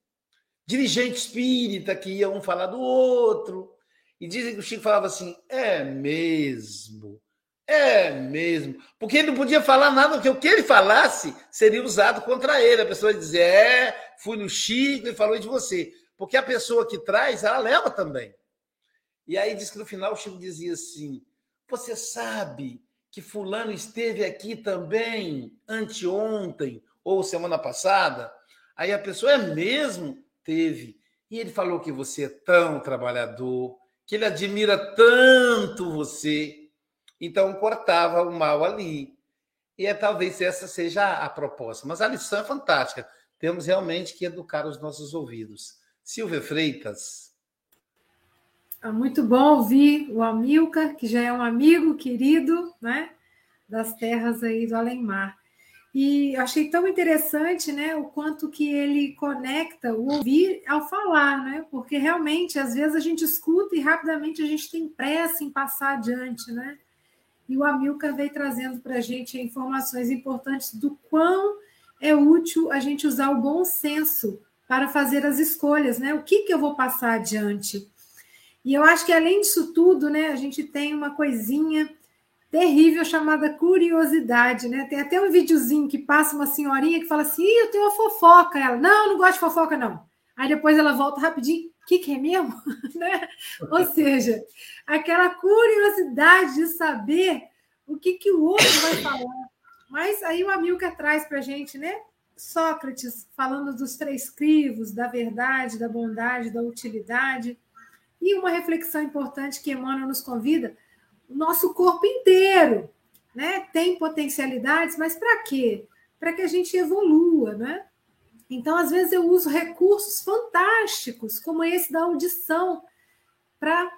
Dirigente espírita que ia um falar do outro. E dizem que o Chico falava assim: é mesmo, é mesmo. Porque ele não podia falar nada, porque o que ele falasse seria usado contra ele. A pessoa ia dizer: é, fui no Chico e falou de você. Porque a pessoa que traz, ela leva também. E aí diz que no final o Chico dizia assim: Você sabe que Fulano esteve aqui também anteontem ou semana passada? Aí a pessoa é mesmo? Teve. E ele falou que você é tão trabalhador, que ele admira tanto você então, cortava o mal ali. E é, talvez essa seja a proposta. Mas a lição é fantástica. Temos realmente que educar os nossos ouvidos. Silvia Freitas. É muito bom ouvir o Amilcar, que já é um amigo querido né, das terras aí do Além-Mar. E achei tão interessante né, o quanto que ele conecta o ouvir ao falar, né? Porque realmente, às vezes, a gente escuta e rapidamente a gente tem pressa em passar adiante, né? E o Amilcar veio trazendo para a gente informações importantes do quão é útil a gente usar o bom senso para fazer as escolhas, né? O que, que eu vou passar adiante? E eu acho que além disso tudo, né, a gente tem uma coisinha terrível chamada curiosidade, né? Tem até um videozinho que passa uma senhorinha que fala assim: eu tenho uma fofoca. Ela, não, não gosto de fofoca, não. Aí depois ela volta rapidinho, o que, que é mesmo? né? Ou seja, aquela curiosidade de saber o que, que o outro vai falar. Mas aí o Amilcar traz para a gente, né? Sócrates falando dos três crivos, da verdade, da bondade, da utilidade. E uma reflexão importante que Emmanuel nos convida: o nosso corpo inteiro né, tem potencialidades, mas para quê? Para que a gente evolua, né? Então, às vezes, eu uso recursos fantásticos, como esse da audição, para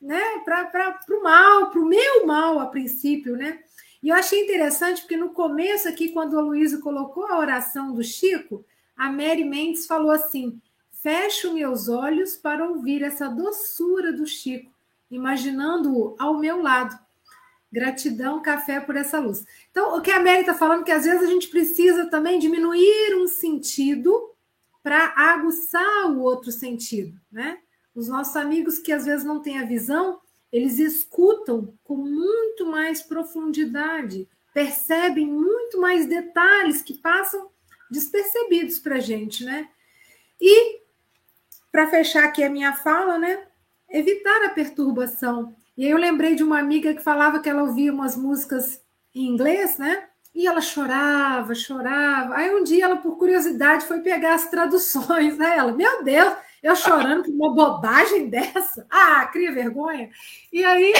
né, para o mal, para o meu mal, a princípio. Né? E eu achei interessante, porque no começo aqui, quando a Luísa colocou a oração do Chico, a Mary Mendes falou assim: fecho meus olhos para ouvir essa doçura do Chico, imaginando-o ao meu lado. Gratidão, café por essa luz. Então, o que a Mary está falando é que às vezes a gente precisa também diminuir um sentido para aguçar o outro sentido, né? Os nossos amigos que às vezes não têm a visão, eles escutam com muito mais profundidade, percebem muito mais detalhes que passam despercebidos para a gente, né? E para fechar aqui a minha fala, né? Evitar a perturbação. E eu lembrei de uma amiga que falava que ela ouvia umas músicas em inglês, né? E ela chorava, chorava. Aí um dia ela, por curiosidade, foi pegar as traduções. Aí ela, meu Deus, eu chorando por uma bobagem dessa. Ah, cria vergonha. E aí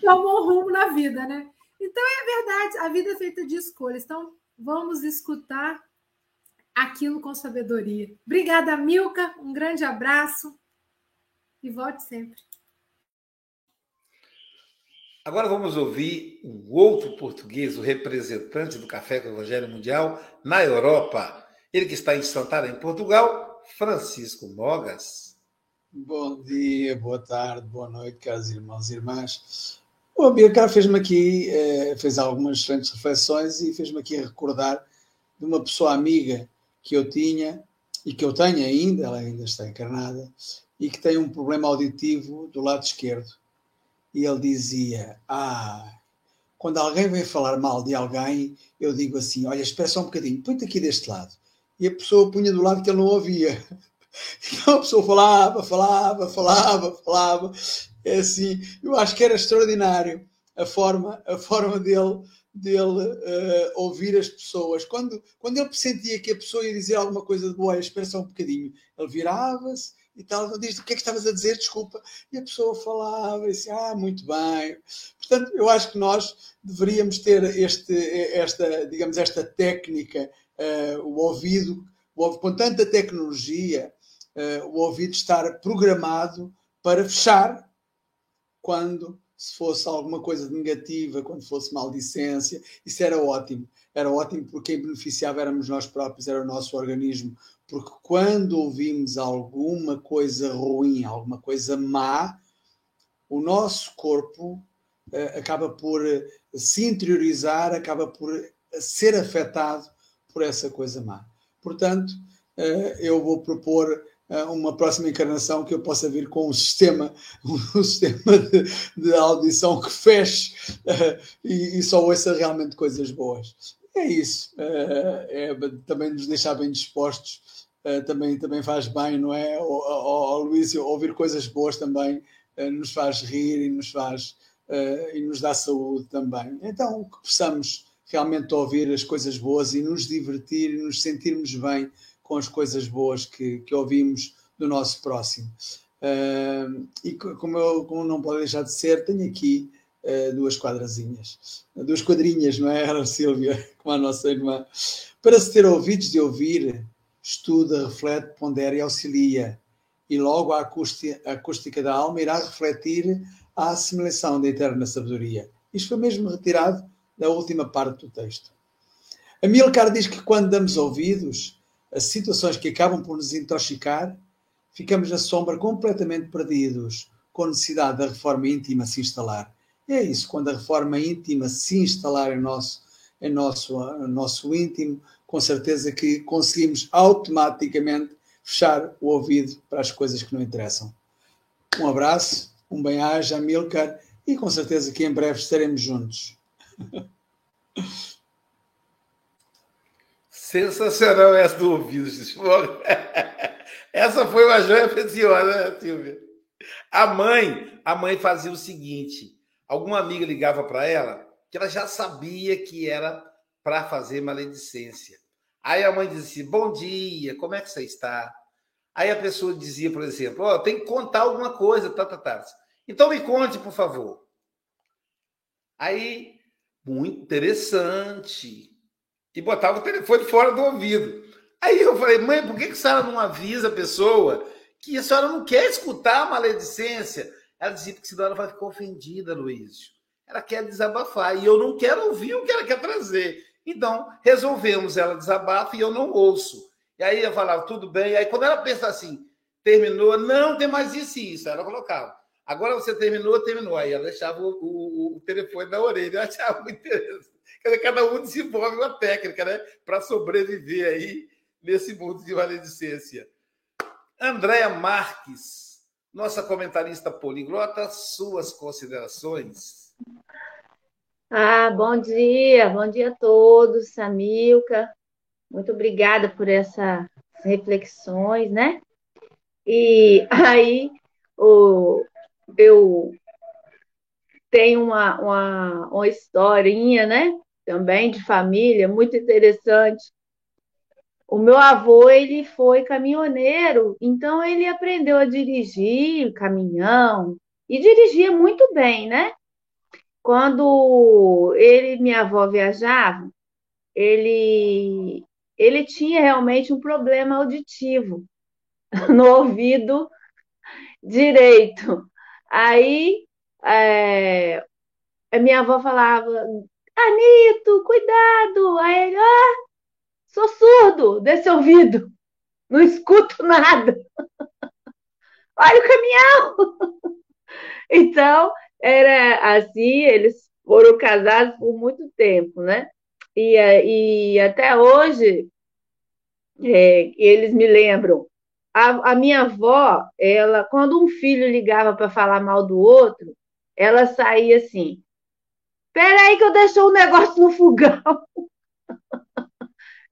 tomou um rumo na vida, né? Então é verdade, a vida é feita de escolhas. Então vamos escutar aquilo com sabedoria. Obrigada, Milka. Um grande abraço e volte sempre. Agora vamos ouvir um outro português, o representante do Café com o Evangelho Mundial na Europa. Ele que está em Santana, em Portugal, Francisco Mogas. Bom dia, boa tarde, boa noite, caros irmãos e irmãs. O Abircar fez-me aqui, eh, fez algumas excelentes reflexões e fez-me aqui recordar de uma pessoa amiga que eu tinha e que eu tenho ainda, ela ainda está encarnada, e que tem um problema auditivo do lado esquerdo e ele dizia: Ah, quando alguém vem falar mal de alguém, eu digo assim: Olha, espera só um bocadinho, põe-te aqui deste lado. E a pessoa punha do lado que ele não ouvia. Então a pessoa falava, falava, falava, falava. É assim, eu acho que era extraordinário. A forma, a forma dele, dele uh, ouvir as pessoas. Quando, quando ele sentia que a pessoa ia dizer alguma coisa de boa, espera só um bocadinho, ele virava-se e tal, diz o que é que estavas a dizer, desculpa, e a pessoa falava e disse, ah, muito bem. Portanto, eu acho que nós deveríamos ter este, esta, digamos, esta técnica, uh, o ouvido, o, com tanta tecnologia, uh, o ouvido estar programado para fechar quando se fosse alguma coisa negativa, quando fosse maldicência, isso era ótimo. Era ótimo porque quem beneficiava éramos nós próprios, era o nosso organismo. Porque quando ouvimos alguma coisa ruim, alguma coisa má, o nosso corpo uh, acaba por uh, se interiorizar, acaba por uh, ser afetado por essa coisa má. Portanto, eu vou propor uma próxima encarnação que eu possa vir com um sistema, um sistema de, de audição que feche uh, e, e, só ouça realmente coisas boas. É isso. Uh, é, também nos deixar bem dispostos uh, também, também faz bem, não é? O, o, o Luís, ouvir coisas boas também nos faz rir e nos faz e nos dá saúde também. Então, que possamos realmente ouvir as coisas boas e nos divertir e nos sentirmos bem com as coisas boas que, que ouvimos do nosso próximo. Uh, e como, eu, como não pode deixar de ser, tenho aqui uh, duas quadrazinhas, duas quadrinhas, não é, Silvia? Como a nossa irmã. Para se ter ouvidos de ouvir, estuda, reflete, pondera e auxilia. E logo a acústica, a acústica da alma irá refletir a assimilação da eterna sabedoria. Isto foi mesmo retirado da última parte do texto. Amilcar diz que quando damos ouvidos, as situações que acabam por nos intoxicar, ficamos na sombra completamente perdidos, com necessidade da reforma íntima se instalar. É isso, quando a reforma íntima se instalar em nosso, em nosso, em nosso íntimo, com certeza que conseguimos automaticamente fechar o ouvido para as coisas que não interessam. Um abraço, um bem-aja, Milcar, e com certeza que em breve estaremos juntos. Sensacional essa do ouvido, Essa foi uma joia preciosa, né, Silvia? A mãe, a mãe fazia o seguinte: alguma amiga ligava para ela que ela já sabia que era para fazer maledicência. Aí a mãe dizia assim: Bom dia, como é que você está? Aí a pessoa dizia, por exemplo, oh, tem que contar alguma coisa, tá, tá, tá. Então me conte, por favor. Aí, muito interessante e botava o telefone fora do ouvido. Aí eu falei, mãe, por que, que a senhora não avisa a pessoa que a senhora não quer escutar a maledicência? Ela dizia que senão ela vai ficar ofendida, Luiz. Ela quer desabafar e eu não quero ouvir o que ela quer trazer. Então, resolvemos, ela desabafa e eu não ouço. E aí eu falava, tudo bem. Aí quando ela pensa assim, terminou, não tem mais isso e isso. Ela colocava, agora você terminou, terminou. Aí ela deixava o, o, o telefone na orelha. Eu achava muito interessante. Cada um desenvolve uma técnica, né? Para sobreviver aí nesse mundo de maledicência. Andréa Marques, nossa comentarista poliglota, suas considerações. Ah, bom dia, bom dia a todos, Samilca. Muito obrigada por essas reflexões, né? E aí, o, eu tenho uma, uma, uma historinha, né? Também de família, muito interessante. O meu avô, ele foi caminhoneiro, então ele aprendeu a dirigir caminhão e dirigia muito bem, né? Quando ele e minha avó viajavam, ele ele tinha realmente um problema auditivo no ouvido direito. Aí é, a minha avó falava: Anito, cuidado! Aí ele, ah, sou surdo desse ouvido, não escuto nada. Olha o caminhão! Então, era assim, eles foram casados por muito tempo, né? E, e até hoje, é, eles me lembram. A, a minha avó, ela, quando um filho ligava para falar mal do outro, ela saía assim: Peraí que eu deixei um negócio no fogão.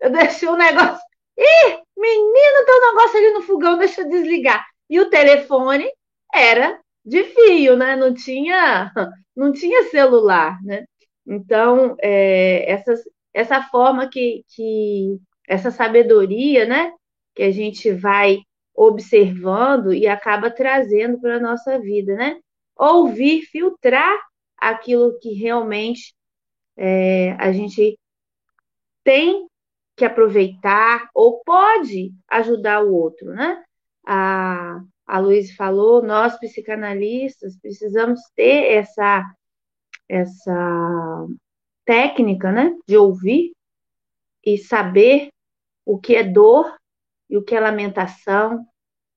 eu deixei um negócio. Ih, menino, tem um negócio ali no fogão, deixa eu desligar. E o telefone era de fio, né? Não tinha, não tinha celular, né? Então, é, essa forma que, que, essa sabedoria, né? Que a gente vai observando e acaba trazendo para a nossa vida, né? Ouvir, filtrar aquilo que realmente é, a gente tem que aproveitar ou pode ajudar o outro, né? A, a Luiz falou, nós psicanalistas precisamos ter essa essa técnica, né, de ouvir e saber o que é dor e o que é lamentação,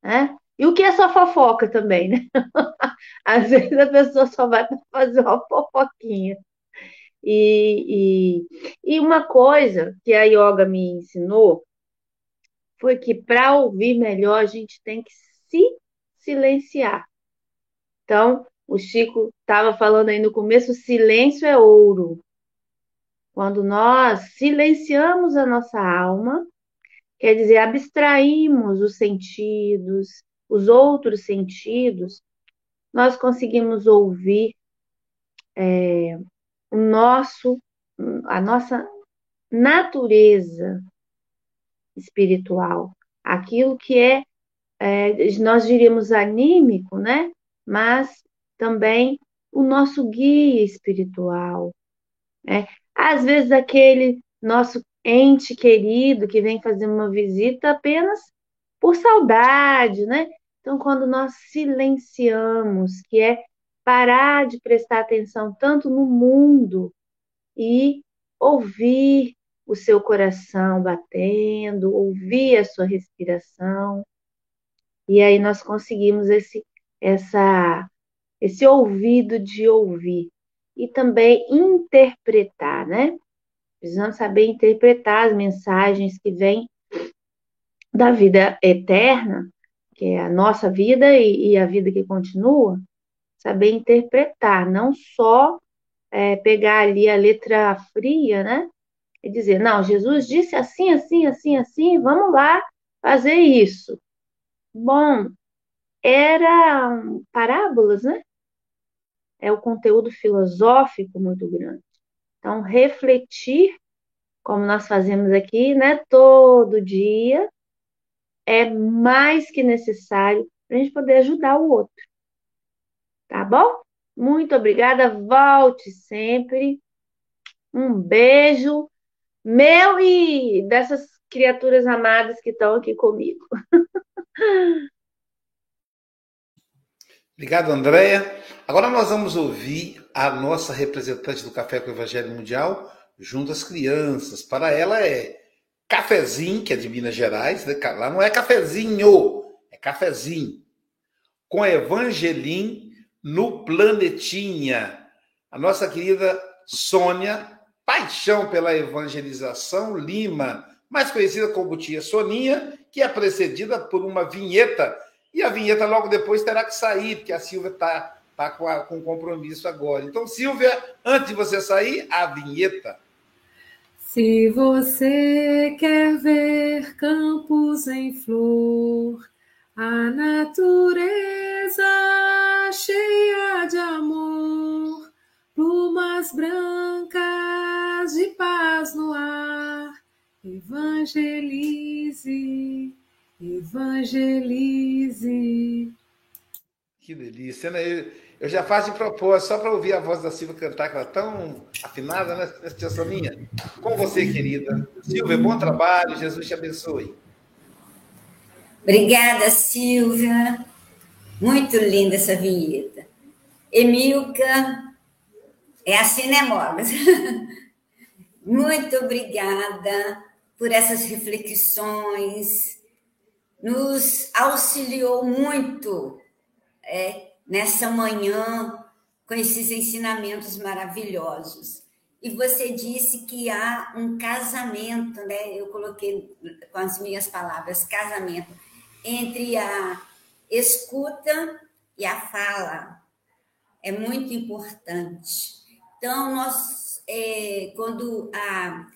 né? E o que é só fofoca também, né? Às vezes a pessoa só vai para fazer uma fofoquinha. E, e, e uma coisa que a yoga me ensinou foi que para ouvir melhor a gente tem que se silenciar. Então, o Chico estava falando aí no começo: silêncio é ouro. Quando nós silenciamos a nossa alma, quer dizer, abstraímos os sentidos, os outros sentidos, nós conseguimos ouvir é, o nosso, a nossa natureza espiritual, aquilo que é, é, nós diríamos anímico, né? Mas também o nosso guia espiritual, né? Às vezes aquele nosso ente querido que vem fazer uma visita apenas por saudade, né? Então, quando nós silenciamos, que é parar de prestar atenção tanto no mundo e ouvir o seu coração batendo, ouvir a sua respiração, e aí nós conseguimos esse essa esse ouvido de ouvir e também interpretar, né? Precisamos saber interpretar as mensagens que vêm da vida eterna, que é a nossa vida e, e a vida que continua, saber interpretar, não só é, pegar ali a letra fria, né? E dizer, não, Jesus disse assim, assim, assim, assim, vamos lá fazer isso. Bom, eram parábolas, né? é o conteúdo filosófico muito grande. Então, refletir, como nós fazemos aqui, né, todo dia, é mais que necessário para a gente poder ajudar o outro. Tá bom? Muito obrigada, volte sempre. Um beijo meu e dessas criaturas amadas que estão aqui comigo. Obrigado, Andréia. Agora nós vamos ouvir a nossa representante do Café com o Evangelho Mundial junto às crianças. Para ela é cafezinho, que é de Minas Gerais, né? lá não é cafezinho, é cafezinho. Com Evangelim no Planetinha. A nossa querida Sônia, paixão pela evangelização, Lima, mais conhecida como Tia Soninha, que é precedida por uma vinheta e a vinheta logo depois terá que sair, porque a Silvia está tá com, com compromisso agora. Então, Silvia, antes de você sair, a vinheta. Se você quer ver campos em flor, a natureza cheia de amor, plumas brancas de paz no ar, evangelize Evangelize. Que delícia, né? Eu já faço de propósito, só para ouvir a voz da Silvia cantar, que ela é tão afinada, né, tia Soninha? Com você, querida. Silvia, bom trabalho, Jesus te abençoe. Obrigada, Silvia. Muito linda essa vinheta. Emilka é a Cinemogas. Muito obrigada por essas reflexões, nos auxiliou muito é, nessa manhã com esses ensinamentos maravilhosos. E você disse que há um casamento, né? Eu coloquei com as minhas palavras, casamento, entre a escuta e a fala. É muito importante. Então, nós, é, quando a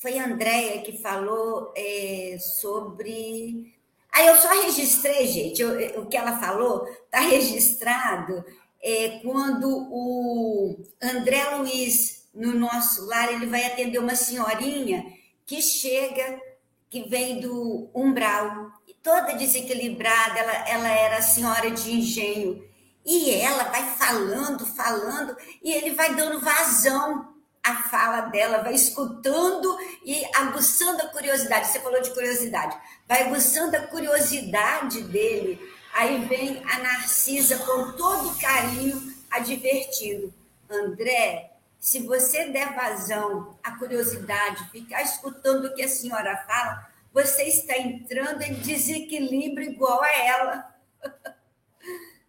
foi a Andrea que falou é, sobre Aí eu só registrei, gente, eu, o que ela falou está registrado é, quando o André Luiz, no nosso lar, ele vai atender uma senhorinha que chega, que vem do umbral, toda desequilibrada, ela, ela era senhora de engenho. E ela vai falando, falando, e ele vai dando vazão à fala dela, vai escutando e aguçando a curiosidade. Você falou de curiosidade, vai aguçando a curiosidade dele. Aí vem a Narcisa com todo carinho, advertindo: André, se você der vazão à curiosidade, ficar escutando o que a senhora fala, você está entrando em desequilíbrio igual a ela.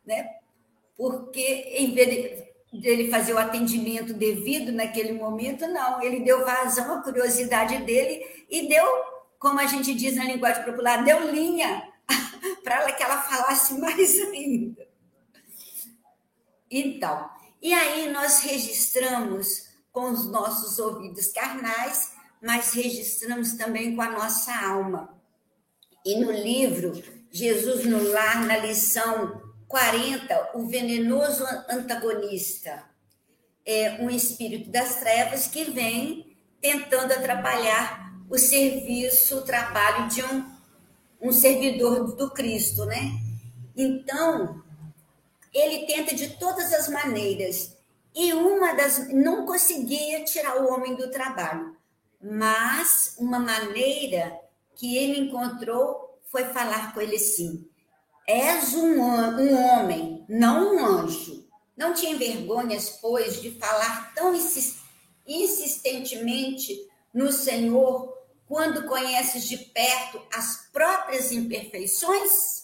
né? Porque em vez dele fazer o atendimento devido naquele momento, não, ele deu vazão à curiosidade dele e deu, como a gente diz na linguagem popular, deu linha para ela que ela falasse mais ainda. Então, e aí nós registramos com os nossos ouvidos carnais mas registramos também com a nossa alma. E no livro Jesus no Lar, na lição 40, o venenoso antagonista é um espírito das trevas que vem tentando atrapalhar o serviço, o trabalho de um, um servidor do Cristo, né? Então, ele tenta de todas as maneiras. E uma das. não conseguia tirar o homem do trabalho mas uma maneira que ele encontrou foi falar com ele assim: És um, um homem, não um anjo. Não tinha vergonhas, pois, de falar tão insistentemente no Senhor quando conheces de perto as próprias imperfeições?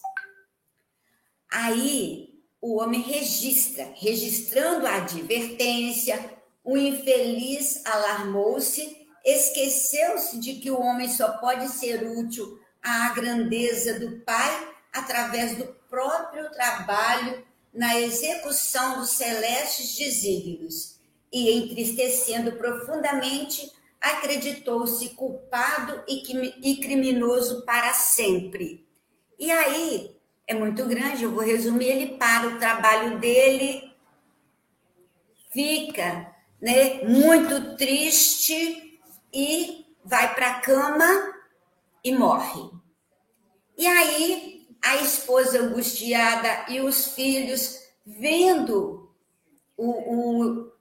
Aí o homem registra, registrando a advertência, o infeliz alarmou-se esqueceu-se de que o homem só pode ser útil à grandeza do Pai através do próprio trabalho na execução dos celestes desígnios e, entristecendo profundamente, acreditou-se culpado e criminoso para sempre. E aí é muito grande, eu vou resumir, ele para o trabalho dele, fica né, muito triste e vai para a cama e morre. E aí a esposa angustiada e os filhos vendo o, o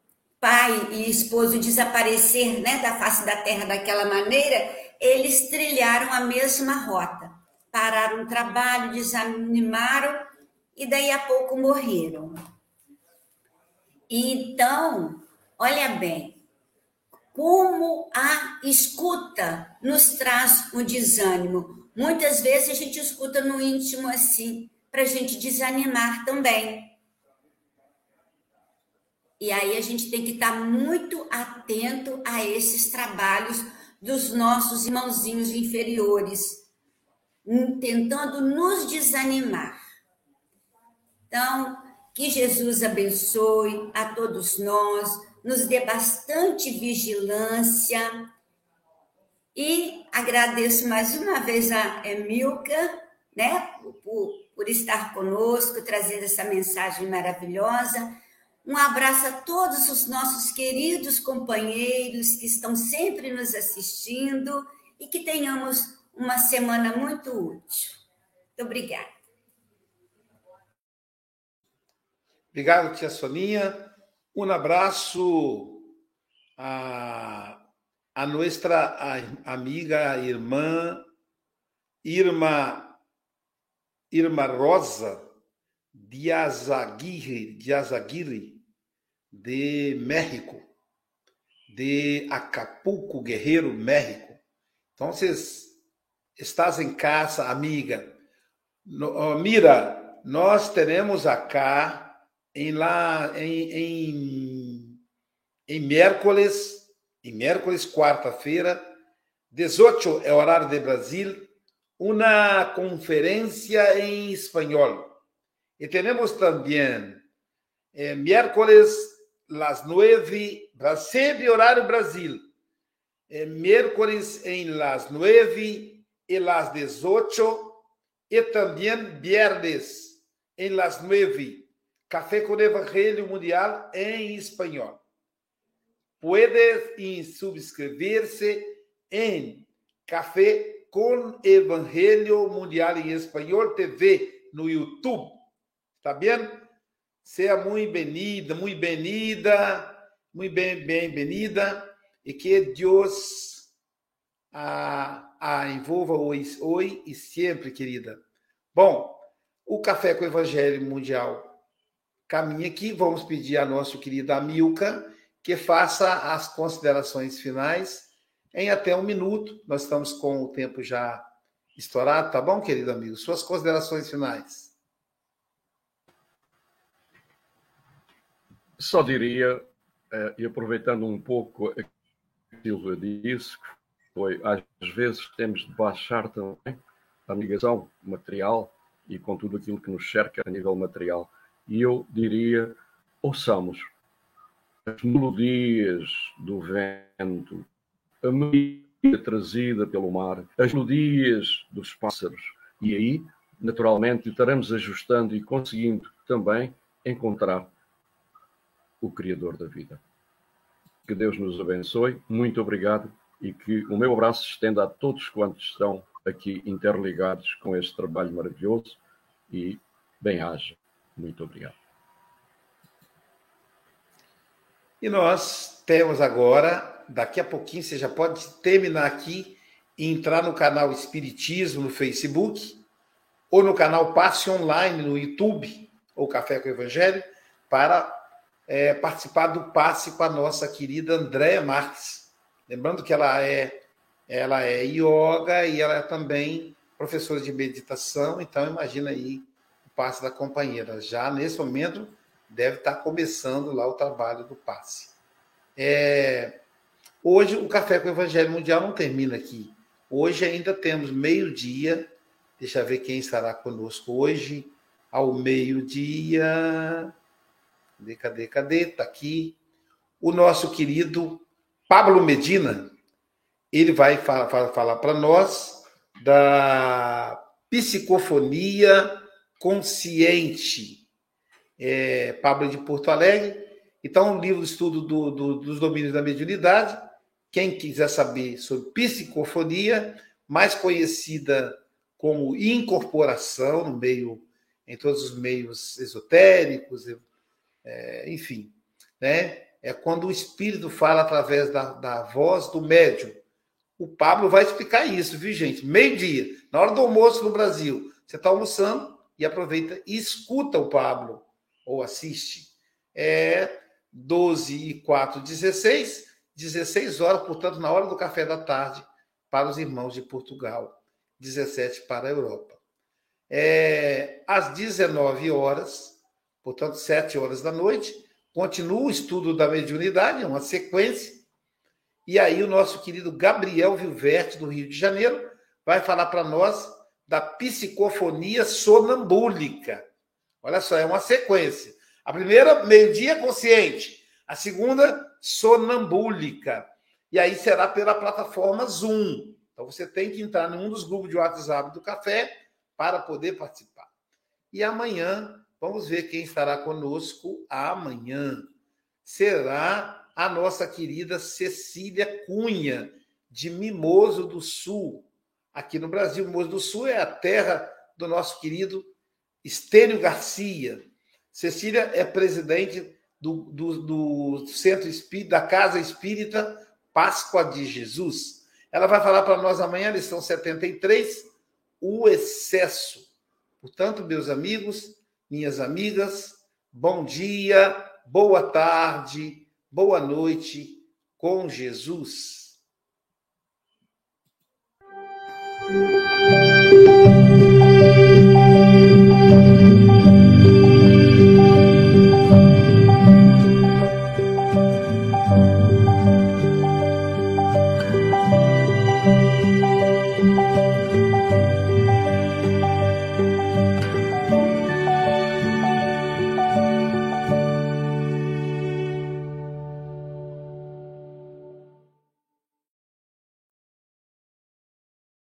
pai e esposo desaparecer né, da face da terra daquela maneira, eles trilharam a mesma rota. Pararam o trabalho, desanimaram e daí a pouco morreram. Então, olha bem, como a escuta nos traz um desânimo. Muitas vezes a gente escuta no íntimo assim, para a gente desanimar também. E aí a gente tem que estar muito atento a esses trabalhos dos nossos irmãozinhos inferiores, tentando nos desanimar. Então, que Jesus abençoe a todos nós, nos dê bastante vigilância. E agradeço mais uma vez a Emilka, né, por, por estar conosco, trazendo essa mensagem maravilhosa. Um abraço a todos os nossos queridos companheiros que estão sempre nos assistindo e que tenhamos uma semana muito útil. Muito obrigada. Obrigado, tia Soninha. Un abrazo a, a nuestra amiga, irmã Irma, Irma Rosa Diazaguirre, Diazaguirre, de México, de Acapulco, Guerreiro, México. Então, estás em casa, amiga. No, mira, nós teremos acá em lá em, em, em miércoles, em miércoles, quarta-feira, 18 é horário de Brasil, uma conferência em espanhol. E temos também eh, miércoles, las nueve, sempre horário Brasil, eh, miércoles em las nueve e las 18, e também viernes em las nueve, Café com Evangelho Mundial em espanhol. Puede subscrever-se em Café com Evangelho Mundial em Espanhol TV no YouTube. Tá bem? Seja muito bem-vinda, muito bem-vinda, muito bem, bem-vinda e que Deus a, a envolva hoje, hoje e sempre, querida. Bom, o Café com Evangelho Mundial caminha aqui. Vamos pedir a nosso querido Amilca que faça as considerações finais em até um minuto. Nós estamos com o tempo já estourado, tá bom, querido amigo? Suas considerações finais. Só diria, eh, e aproveitando um pouco Silvia disse, que foi, às vezes temos de baixar também a ligação material e com tudo aquilo que nos cerca a nível material. E eu diria, ouçamos as melodias do vento, a melodia trazida pelo mar, as melodias dos pássaros. E aí, naturalmente, estaremos ajustando e conseguindo também encontrar o Criador da vida. Que Deus nos abençoe. Muito obrigado e que o meu abraço se estenda a todos quantos estão aqui interligados com este trabalho maravilhoso e bem-haja. Muito obrigado. E nós temos agora, daqui a pouquinho, você já pode terminar aqui e entrar no canal Espiritismo no Facebook ou no canal Passe Online no YouTube ou Café com o Evangelho para é, participar do passe com a nossa querida Andréa Marques. Lembrando que ela é ela é yoga e ela é também professora de meditação, então imagina aí o passe da companheira. Já nesse momento deve estar começando lá o trabalho do passe. É, hoje o Café com o Evangelho Mundial não termina aqui. Hoje ainda temos meio-dia. Deixa eu ver quem estará conosco hoje. Ao meio-dia. Cadê, cadê, cadê? Está aqui. O nosso querido Pablo Medina, ele vai falar, falar para nós da psicofonia consciente. É, Pablo de Porto Alegre. Então, um livro de estudo do, do, dos domínios da mediunidade. Quem quiser saber sobre psicofonia, mais conhecida como incorporação no meio, em todos os meios esotéricos, é, enfim, né? É quando o espírito fala através da, da voz do médium. O Pablo vai explicar isso, viu, gente? Meio-dia, na hora do almoço no Brasil. Você está almoçando e aproveita e escuta o Pablo, ou assiste. É 12 e 4, 16, 16 horas, portanto, na hora do café da tarde, para os irmãos de Portugal, 17 para a Europa. É, às 19 horas, portanto, sete horas da noite. Continua o estudo da mediunidade, uma sequência. E aí o nosso querido Gabriel Vilverte, do Rio de Janeiro, vai falar para nós da psicofonia sonambúlica. Olha só, é uma sequência. A primeira, meio-dia consciente. A segunda, sonambúlica. E aí será pela plataforma Zoom. Então você tem que entrar num dos grupos de WhatsApp do café para poder participar. E amanhã Vamos ver quem estará conosco amanhã. Será a nossa querida Cecília Cunha, de Mimoso do Sul. Aqui no Brasil, Mimoso do Sul é a terra do nosso querido Estênio Garcia. Cecília é presidente do, do, do Centro Espírita, da Casa Espírita Páscoa de Jesus. Ela vai falar para nós amanhã, lição 73, o excesso. Portanto, meus amigos, minhas amigas, bom dia, boa tarde, boa noite com Jesus.